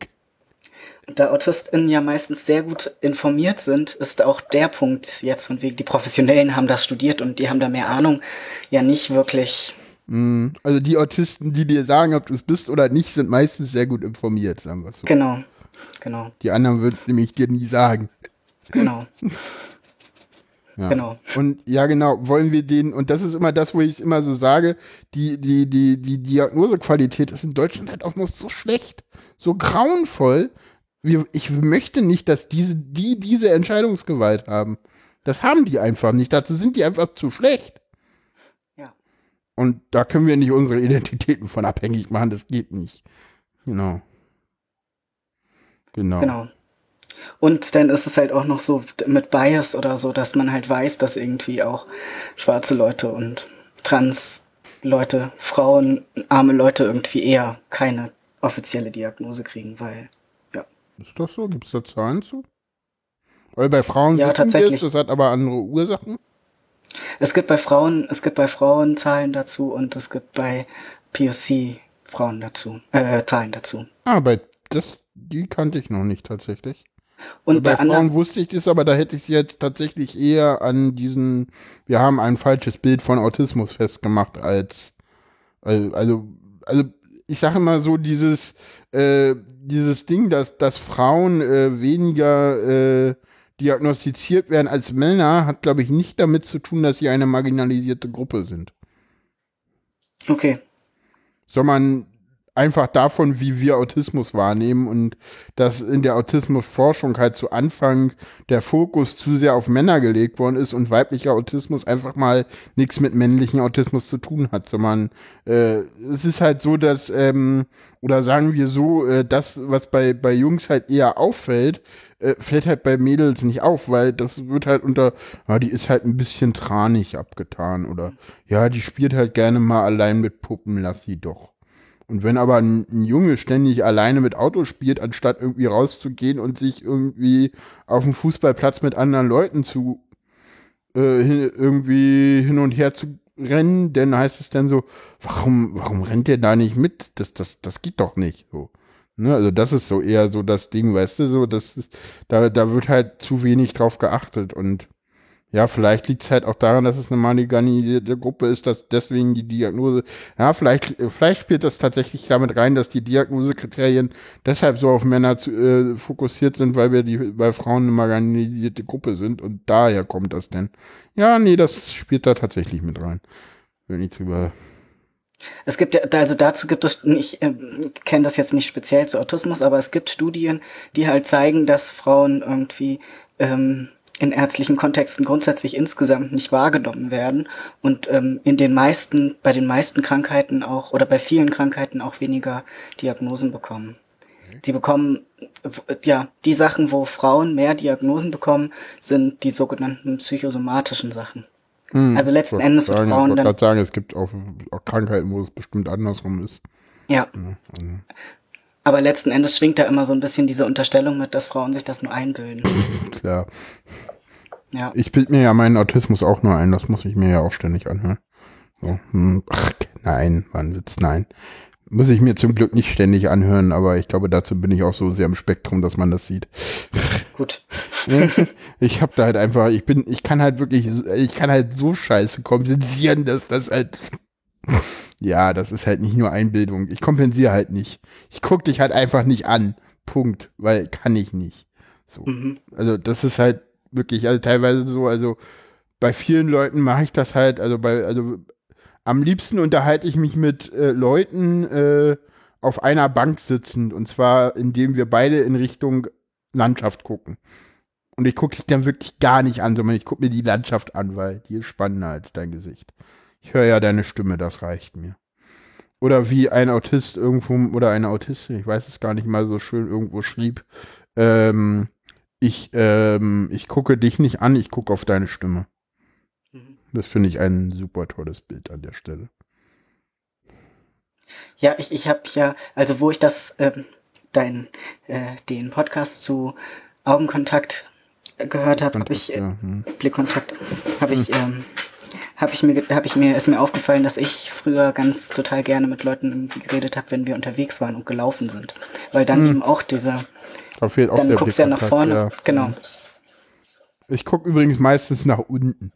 Da AutistInnen ja meistens sehr gut informiert sind, ist auch der Punkt jetzt von wegen, die Professionellen haben das studiert und die haben da mehr Ahnung, ja nicht wirklich. Mm, Also die Autisten, die dir sagen, ob du es bist oder nicht, sind meistens sehr gut informiert, sagen wir so. Genau. Genau. Die anderen würden es nämlich dir nie sagen. Genau. Ja. Genau. Und ja, genau, wollen wir den, und das ist immer das, wo ich es immer so sage, die, die, die, die Diagnosequalität ist in Deutschland halt auch noch so schlecht, so grauenvoll. Wir, ich möchte nicht, dass diese, die diese Entscheidungsgewalt haben. Das haben die einfach nicht. Dazu sind die einfach zu schlecht. Ja. Und da können wir nicht unsere Identitäten von abhängig machen. Das geht nicht. Genau. Genau. Genau. Und dann ist es halt auch noch so mit Bias oder so, dass man halt weiß, dass irgendwie auch schwarze Leute und trans Leute, Frauen, arme Leute irgendwie eher keine offizielle Diagnose kriegen, weil Ist das so? Gibt es da Zahlen zu? Weil bei Frauen Ja, tatsächlich. das hat aber andere Ursachen. es gibt bei Frauen, es gibt bei Frauen Zahlen dazu und es gibt bei POC Frauen dazu, äh, Zahlen dazu. Ah, bei das, die kannte ich noch nicht tatsächlich. Und bei bei Frauen anderen, wusste ich das, aber da hätte ich sie jetzt tatsächlich eher an diesen, wir haben ein falsches Bild von Autismus festgemacht als, also, also, also ich sage immer so, dieses, äh, dieses Ding, dass, dass Frauen äh, weniger äh, diagnostiziert werden als Männer, hat, glaube ich, nicht damit zu tun, dass sie eine marginalisierte Gruppe sind. okay, sondern einfach davon, wie wir Autismus wahrnehmen und dass in der Autismusforschung halt zu Anfang der Fokus zu sehr auf Männer gelegt worden ist und weiblicher Autismus einfach mal nichts mit männlichen Autismus zu tun hat, sondern äh, es ist halt so, dass, ähm, oder sagen wir so, äh, das, was bei, bei Jungs halt eher auffällt, äh, fällt halt bei Mädels nicht auf, weil das wird halt unter, ja, die ist halt ein bisschen tranig abgetan oder ja, die spielt halt gerne mal allein mit Puppen, lass sie doch. Und wenn aber ein, ein, Junge ständig alleine mit Auto spielt, anstatt irgendwie rauszugehen und sich irgendwie auf dem Fußballplatz mit anderen Leuten zu äh, hin, irgendwie hin und her zu rennen, dann heißt es dann so, warum, warum rennt der da nicht mit? Das, das, das geht doch nicht. So. Ne, also das ist so eher so das Ding, weißt du, so, das ist, da, da wird halt zu wenig drauf geachtet und ja, vielleicht liegt es halt auch daran, dass es eine marginalisierte Gruppe ist, dass deswegen die Diagnose, ja, vielleicht, vielleicht spielt das tatsächlich damit rein, dass die Diagnosekriterien deshalb so auf Männer zu, äh, fokussiert sind, weil wir die, bei Frauen eine marginalisierte Gruppe sind und daher kommt das denn. Ja, nee, das spielt da tatsächlich mit rein. Wenn ich drüber es gibt ja, also dazu gibt es, ich äh, kenne das jetzt nicht speziell zu Autismus, aber es gibt Studien, die halt zeigen, dass Frauen irgendwie ähm, in ärztlichen Kontexten grundsätzlich insgesamt nicht wahrgenommen werden und ähm, in den meisten, bei den meisten Krankheiten auch oder bei vielen Krankheiten auch weniger Diagnosen bekommen. Die bekommen, ja, die Sachen, wo Frauen mehr Diagnosen bekommen, sind die sogenannten psychosomatischen Sachen. Hm, also letzten Endes sagen, sind Frauen ich dann. sagen, es gibt auch, auch, Krankheiten, wo es bestimmt andersrum ist. Ja. ja also. Aber letzten Endes schwingt da immer so ein bisschen diese Unterstellung mit, dass Frauen sich das nur einbilden. Klar. Ja. Ich bilde mir ja meinen Autismus auch nur ein, das muss ich mir ja auch ständig anhören. So, hm, ach, nein, war ein Witz, nein. Muss ich mir zum Glück nicht ständig anhören, aber ich glaube, dazu bin ich auch so sehr im Spektrum, dass man das sieht. Gut. ich habe da halt einfach, ich bin, ich kann halt wirklich, ich kann halt so scheiße kompensieren, dass das halt, ja, das ist halt nicht nur Einbildung. Ich kompensiere halt nicht. Ich guck dich halt einfach nicht an. Punkt. Weil kann ich nicht. So. Mhm. Also, das ist halt wirklich, also teilweise so, also bei vielen Leuten mache ich das halt, also bei, also am liebsten unterhalte ich mich mit äh, Leuten äh, auf einer Bank sitzend und zwar indem wir beide in Richtung Landschaft gucken. Und ich gucke dich dann wirklich gar nicht an, sondern ich gucke mir die Landschaft an, weil die ist spannender als dein Gesicht. Ich höre ja deine Stimme, das reicht mir. Oder wie ein Autist irgendwo, oder eine Autistin, ich weiß es gar nicht mal so schön, irgendwo schrieb, ähm, ich, ähm, ich gucke dich nicht an, ich gucke auf deine Stimme. Mhm. Das finde ich ein super tolles Bild an der Stelle. Ja, ich, ich habe ja, also wo ich das, ähm, dein, äh, den Podcast zu Augenkontakt gehört habe, habe ich, äh, ja, hm. Blickkontakt, habe ich, hm. ähm, habe ich mir, habe ich mir, ist mir aufgefallen, dass ich früher ganz total gerne mit Leuten geredet habe, wenn wir unterwegs waren und gelaufen sind, weil dann hm. eben auch dieser da fehlt auch Dann der guckst du ja nach vorne. Ja. Genau. Ich gucke übrigens meistens nach unten.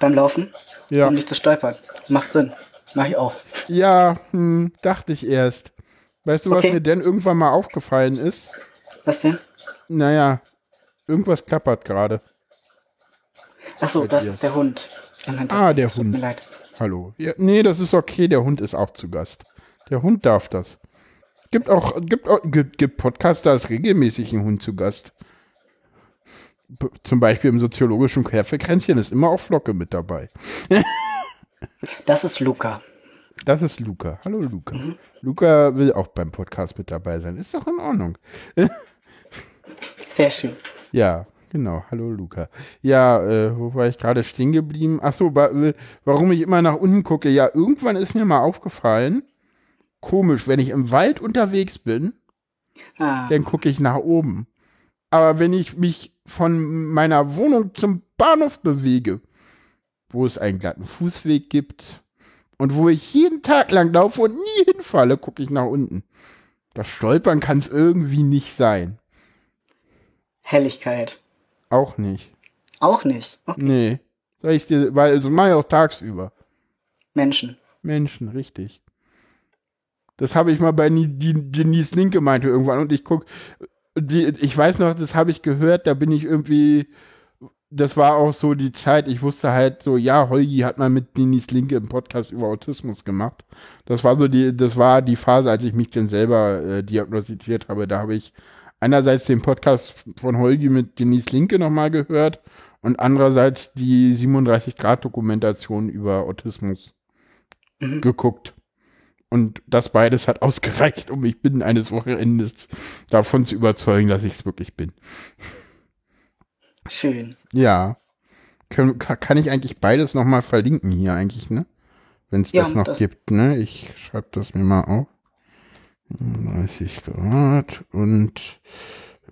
Beim Laufen? Ja. Um nicht zu stolpern. Macht Sinn. Mach ich auch. Ja, hm, dachte ich erst. Weißt du, was okay. mir denn irgendwann mal aufgefallen ist? Was denn? Naja, irgendwas klappert gerade. Achso, das dir. ist der Hund. Ah, der Hund. Tut mir leid. Hallo. Ja, nee, das ist okay, der Hund ist auch zu Gast. Der Hund darf das. Gibt auch, gibt, auch, gibt, gibt ist regelmäßig ein Hund zu Gast. B zum Beispiel im soziologischen Querfrequenzchen ist immer auch Flocke mit dabei. das ist Luca. Das ist Luca. Hallo Luca. Mhm. Luca will auch beim Podcast mit dabei sein. Ist doch in Ordnung. Sehr schön. Ja, genau. Hallo Luca. Ja, äh, wo war ich gerade stehen geblieben? Achso, warum ich immer nach unten gucke. Ja, irgendwann ist mir mal aufgefallen, komisch, wenn ich im Wald unterwegs bin, ah. dann gucke ich nach oben. Aber wenn ich mich von meiner Wohnung zum Bahnhof bewege, wo es einen glatten Fußweg gibt und wo ich jeden Tag lang laufe und nie hinfalle, gucke ich nach unten. Das Stolpern kann es irgendwie nicht sein. Helligkeit. Auch nicht. Auch nicht? Okay. Nee. Sag ich dir, weil, also mache ich auch tagsüber. Menschen. Menschen, richtig. Das habe ich mal bei Denise Link gemeint irgendwann und ich guck, die, ich weiß noch, das habe ich gehört, da bin ich irgendwie das war auch so die Zeit, ich wusste halt so, ja, Holgi hat mal mit Denis Linke im Podcast über Autismus gemacht. Das war so die, das war die Phase, als ich mich dann selber äh, diagnostiziert habe. Da habe ich einerseits den Podcast von Holgi mit Denis Linke nochmal gehört und andererseits die 37-Grad-Dokumentation über Autismus mhm. geguckt. Und das beides hat ausgereicht, um mich binnen eines Wochenendes davon zu überzeugen, dass ich es wirklich bin. Schön. Ja. Kann, kann ich eigentlich beides nochmal verlinken hier eigentlich, ne? Wenn es ja, das noch das gibt, ne? Ich schreibe das mir mal auf. 30 Grad und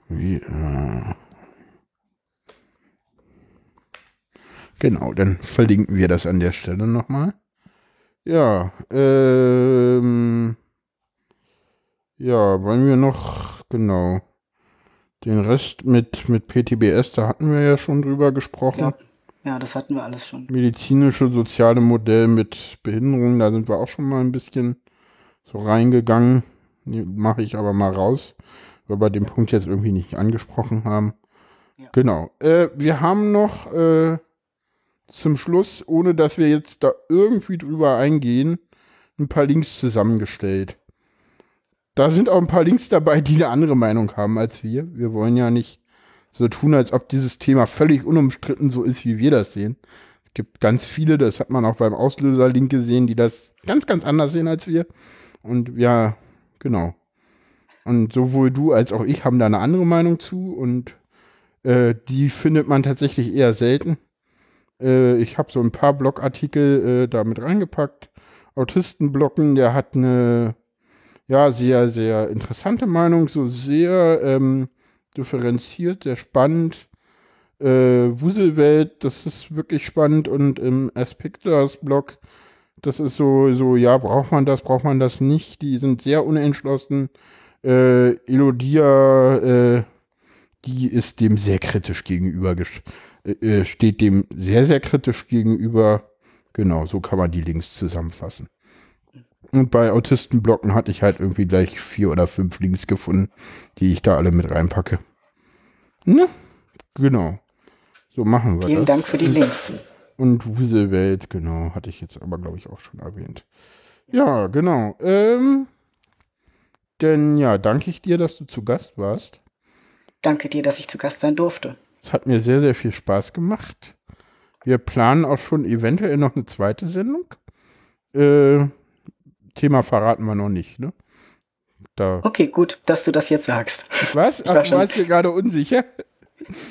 wie, äh genau, dann verlinken wir das an der Stelle nochmal. Ja, ähm, ja, wollen wir noch, genau. Den Rest mit, mit PTBS, da hatten wir ja schon drüber gesprochen. Ja, ja, das hatten wir alles schon. Medizinische, soziale Modell mit Behinderung, da sind wir auch schon mal ein bisschen so reingegangen. Mache ich aber mal raus, weil wir den Punkt jetzt irgendwie nicht angesprochen haben. Ja. Genau. Äh, wir haben noch äh, zum Schluss, ohne dass wir jetzt da irgendwie drüber eingehen, ein paar Links zusammengestellt da sind auch ein paar Links dabei, die eine andere Meinung haben als wir. Wir wollen ja nicht so tun, als ob dieses Thema völlig unumstritten so ist, wie wir das sehen. Es gibt ganz viele, das hat man auch beim Auslöser-Link gesehen, die das ganz, ganz anders sehen als wir. Und ja, genau. Und sowohl du als auch ich haben da eine andere Meinung zu und äh, die findet man tatsächlich eher selten. Äh, ich habe so ein paar Blogartikel äh, da mit reingepackt. Autistenblocken, der hat eine ja, sehr, sehr interessante Meinung, so sehr ähm, differenziert, sehr spannend. Äh, Wuselwelt, das ist wirklich spannend und im Aspectors Blog, das ist so, so, ja, braucht man das, braucht man das nicht? Die sind sehr unentschlossen. Äh, Elodia, äh, die ist dem sehr kritisch gegenüber, äh, äh, steht dem sehr, sehr kritisch gegenüber. Genau, so kann man die Links zusammenfassen. Und bei Autistenblocken hatte ich halt irgendwie gleich vier oder fünf Links gefunden, die ich da alle mit reinpacke. Ne? Genau. So machen wir Vielen das. Dank für die Links. Und Wuselwelt, genau, hatte ich jetzt aber, glaube ich, auch schon erwähnt. Ja, genau. Ähm, denn ja, danke ich dir, dass du zu Gast warst. Danke dir, dass ich zu Gast sein durfte. Es hat mir sehr, sehr viel Spaß gemacht. Wir planen auch schon eventuell noch eine zweite Sendung. Äh, Thema verraten wir noch nicht, ne? Da. Okay, gut, dass du das jetzt sagst. Was? Ach, du warst dir gerade unsicher?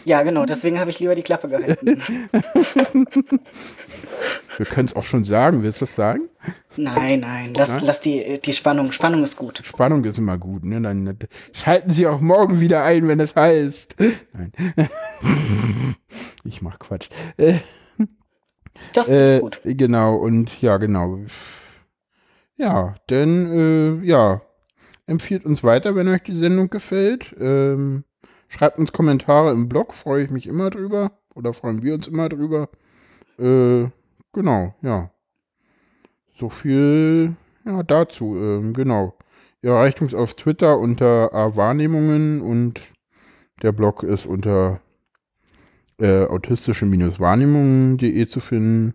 Ja, genau, deswegen habe ich lieber die Klappe gehalten. Wir können es auch schon sagen, willst du das sagen? Nein, nein, lass, nein? lass die, die Spannung, Spannung ist gut. Spannung ist immer gut, ne? Dann schalten Sie auch morgen wieder ein, wenn es heißt. Nein. Ich mach Quatsch. Das ist äh, gut. Genau, und ja, genau. Ja, denn äh, ja, empfiehlt uns weiter, wenn euch die Sendung gefällt. Ähm, schreibt uns Kommentare im Blog, freue ich mich immer drüber. Oder freuen wir uns immer drüber. Äh, genau, ja. So viel ja, dazu. Ähm, genau. Ihr erreicht uns auf Twitter unter A-Wahrnehmungen und der Blog ist unter äh, autistische-wahrnehmungen.de zu finden.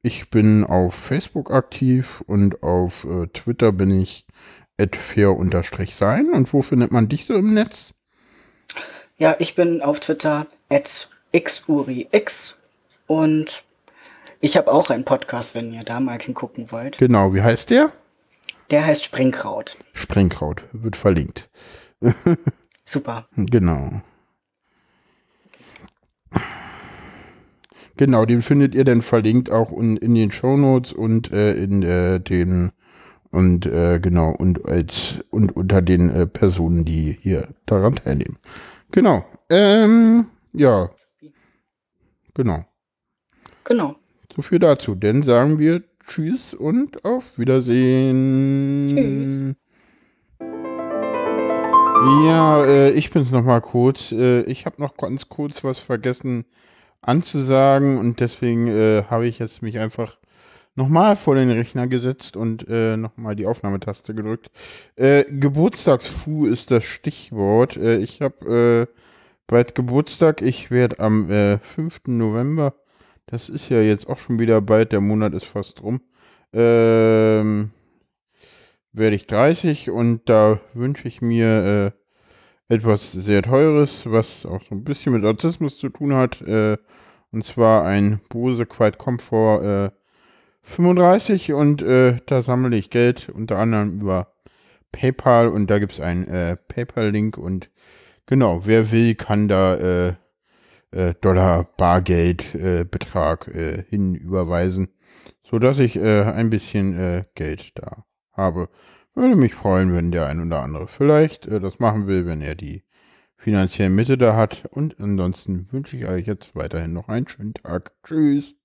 Ich bin auf Facebook aktiv und auf äh, Twitter bin ich fair-sein. Und wo findet man dich so im Netz? Ja, ich bin auf Twitter at xurix und ich habe auch einen Podcast, wenn ihr da mal hingucken wollt. Genau, wie heißt der? Der heißt Springkraut. Springkraut, wird verlinkt. Super. Genau. Genau, den findet ihr dann verlinkt auch in, in den Shownotes und äh, in äh, den und äh, genau und als und unter den äh, Personen, die hier daran teilnehmen. Genau. Ähm, ja. Genau. Genau. So viel dazu. Dann sagen wir Tschüss und auf Wiedersehen. Tschüss. Ja, äh, ich bin's noch mal kurz. Äh, ich habe noch ganz kurz was vergessen anzusagen und deswegen äh, habe ich jetzt mich einfach nochmal vor den Rechner gesetzt und äh, nochmal die Aufnahmetaste gedrückt. Äh, Geburtstagsfu ist das Stichwort. Äh, ich habe äh, bald Geburtstag. Ich werde am äh, 5. November, das ist ja jetzt auch schon wieder bald, der Monat ist fast rum, ähm, werde ich 30 und da wünsche ich mir äh, etwas sehr Teures, was auch so ein bisschen mit Autismus zu tun hat. Äh, und zwar ein Bose Quiet Comfort äh, 35 und äh, da sammle ich Geld unter anderem über PayPal und da gibt es einen äh, PayPal-Link und genau, wer will, kann da äh, äh, Dollar Bargeldbetrag äh, hinüberweisen, sodass ich äh, ein bisschen äh, Geld da habe. Würde mich freuen, wenn der ein oder andere vielleicht äh, das machen will, wenn er die finanzielle Mitte da hat. Und ansonsten wünsche ich euch jetzt weiterhin noch einen schönen Tag. Tschüss.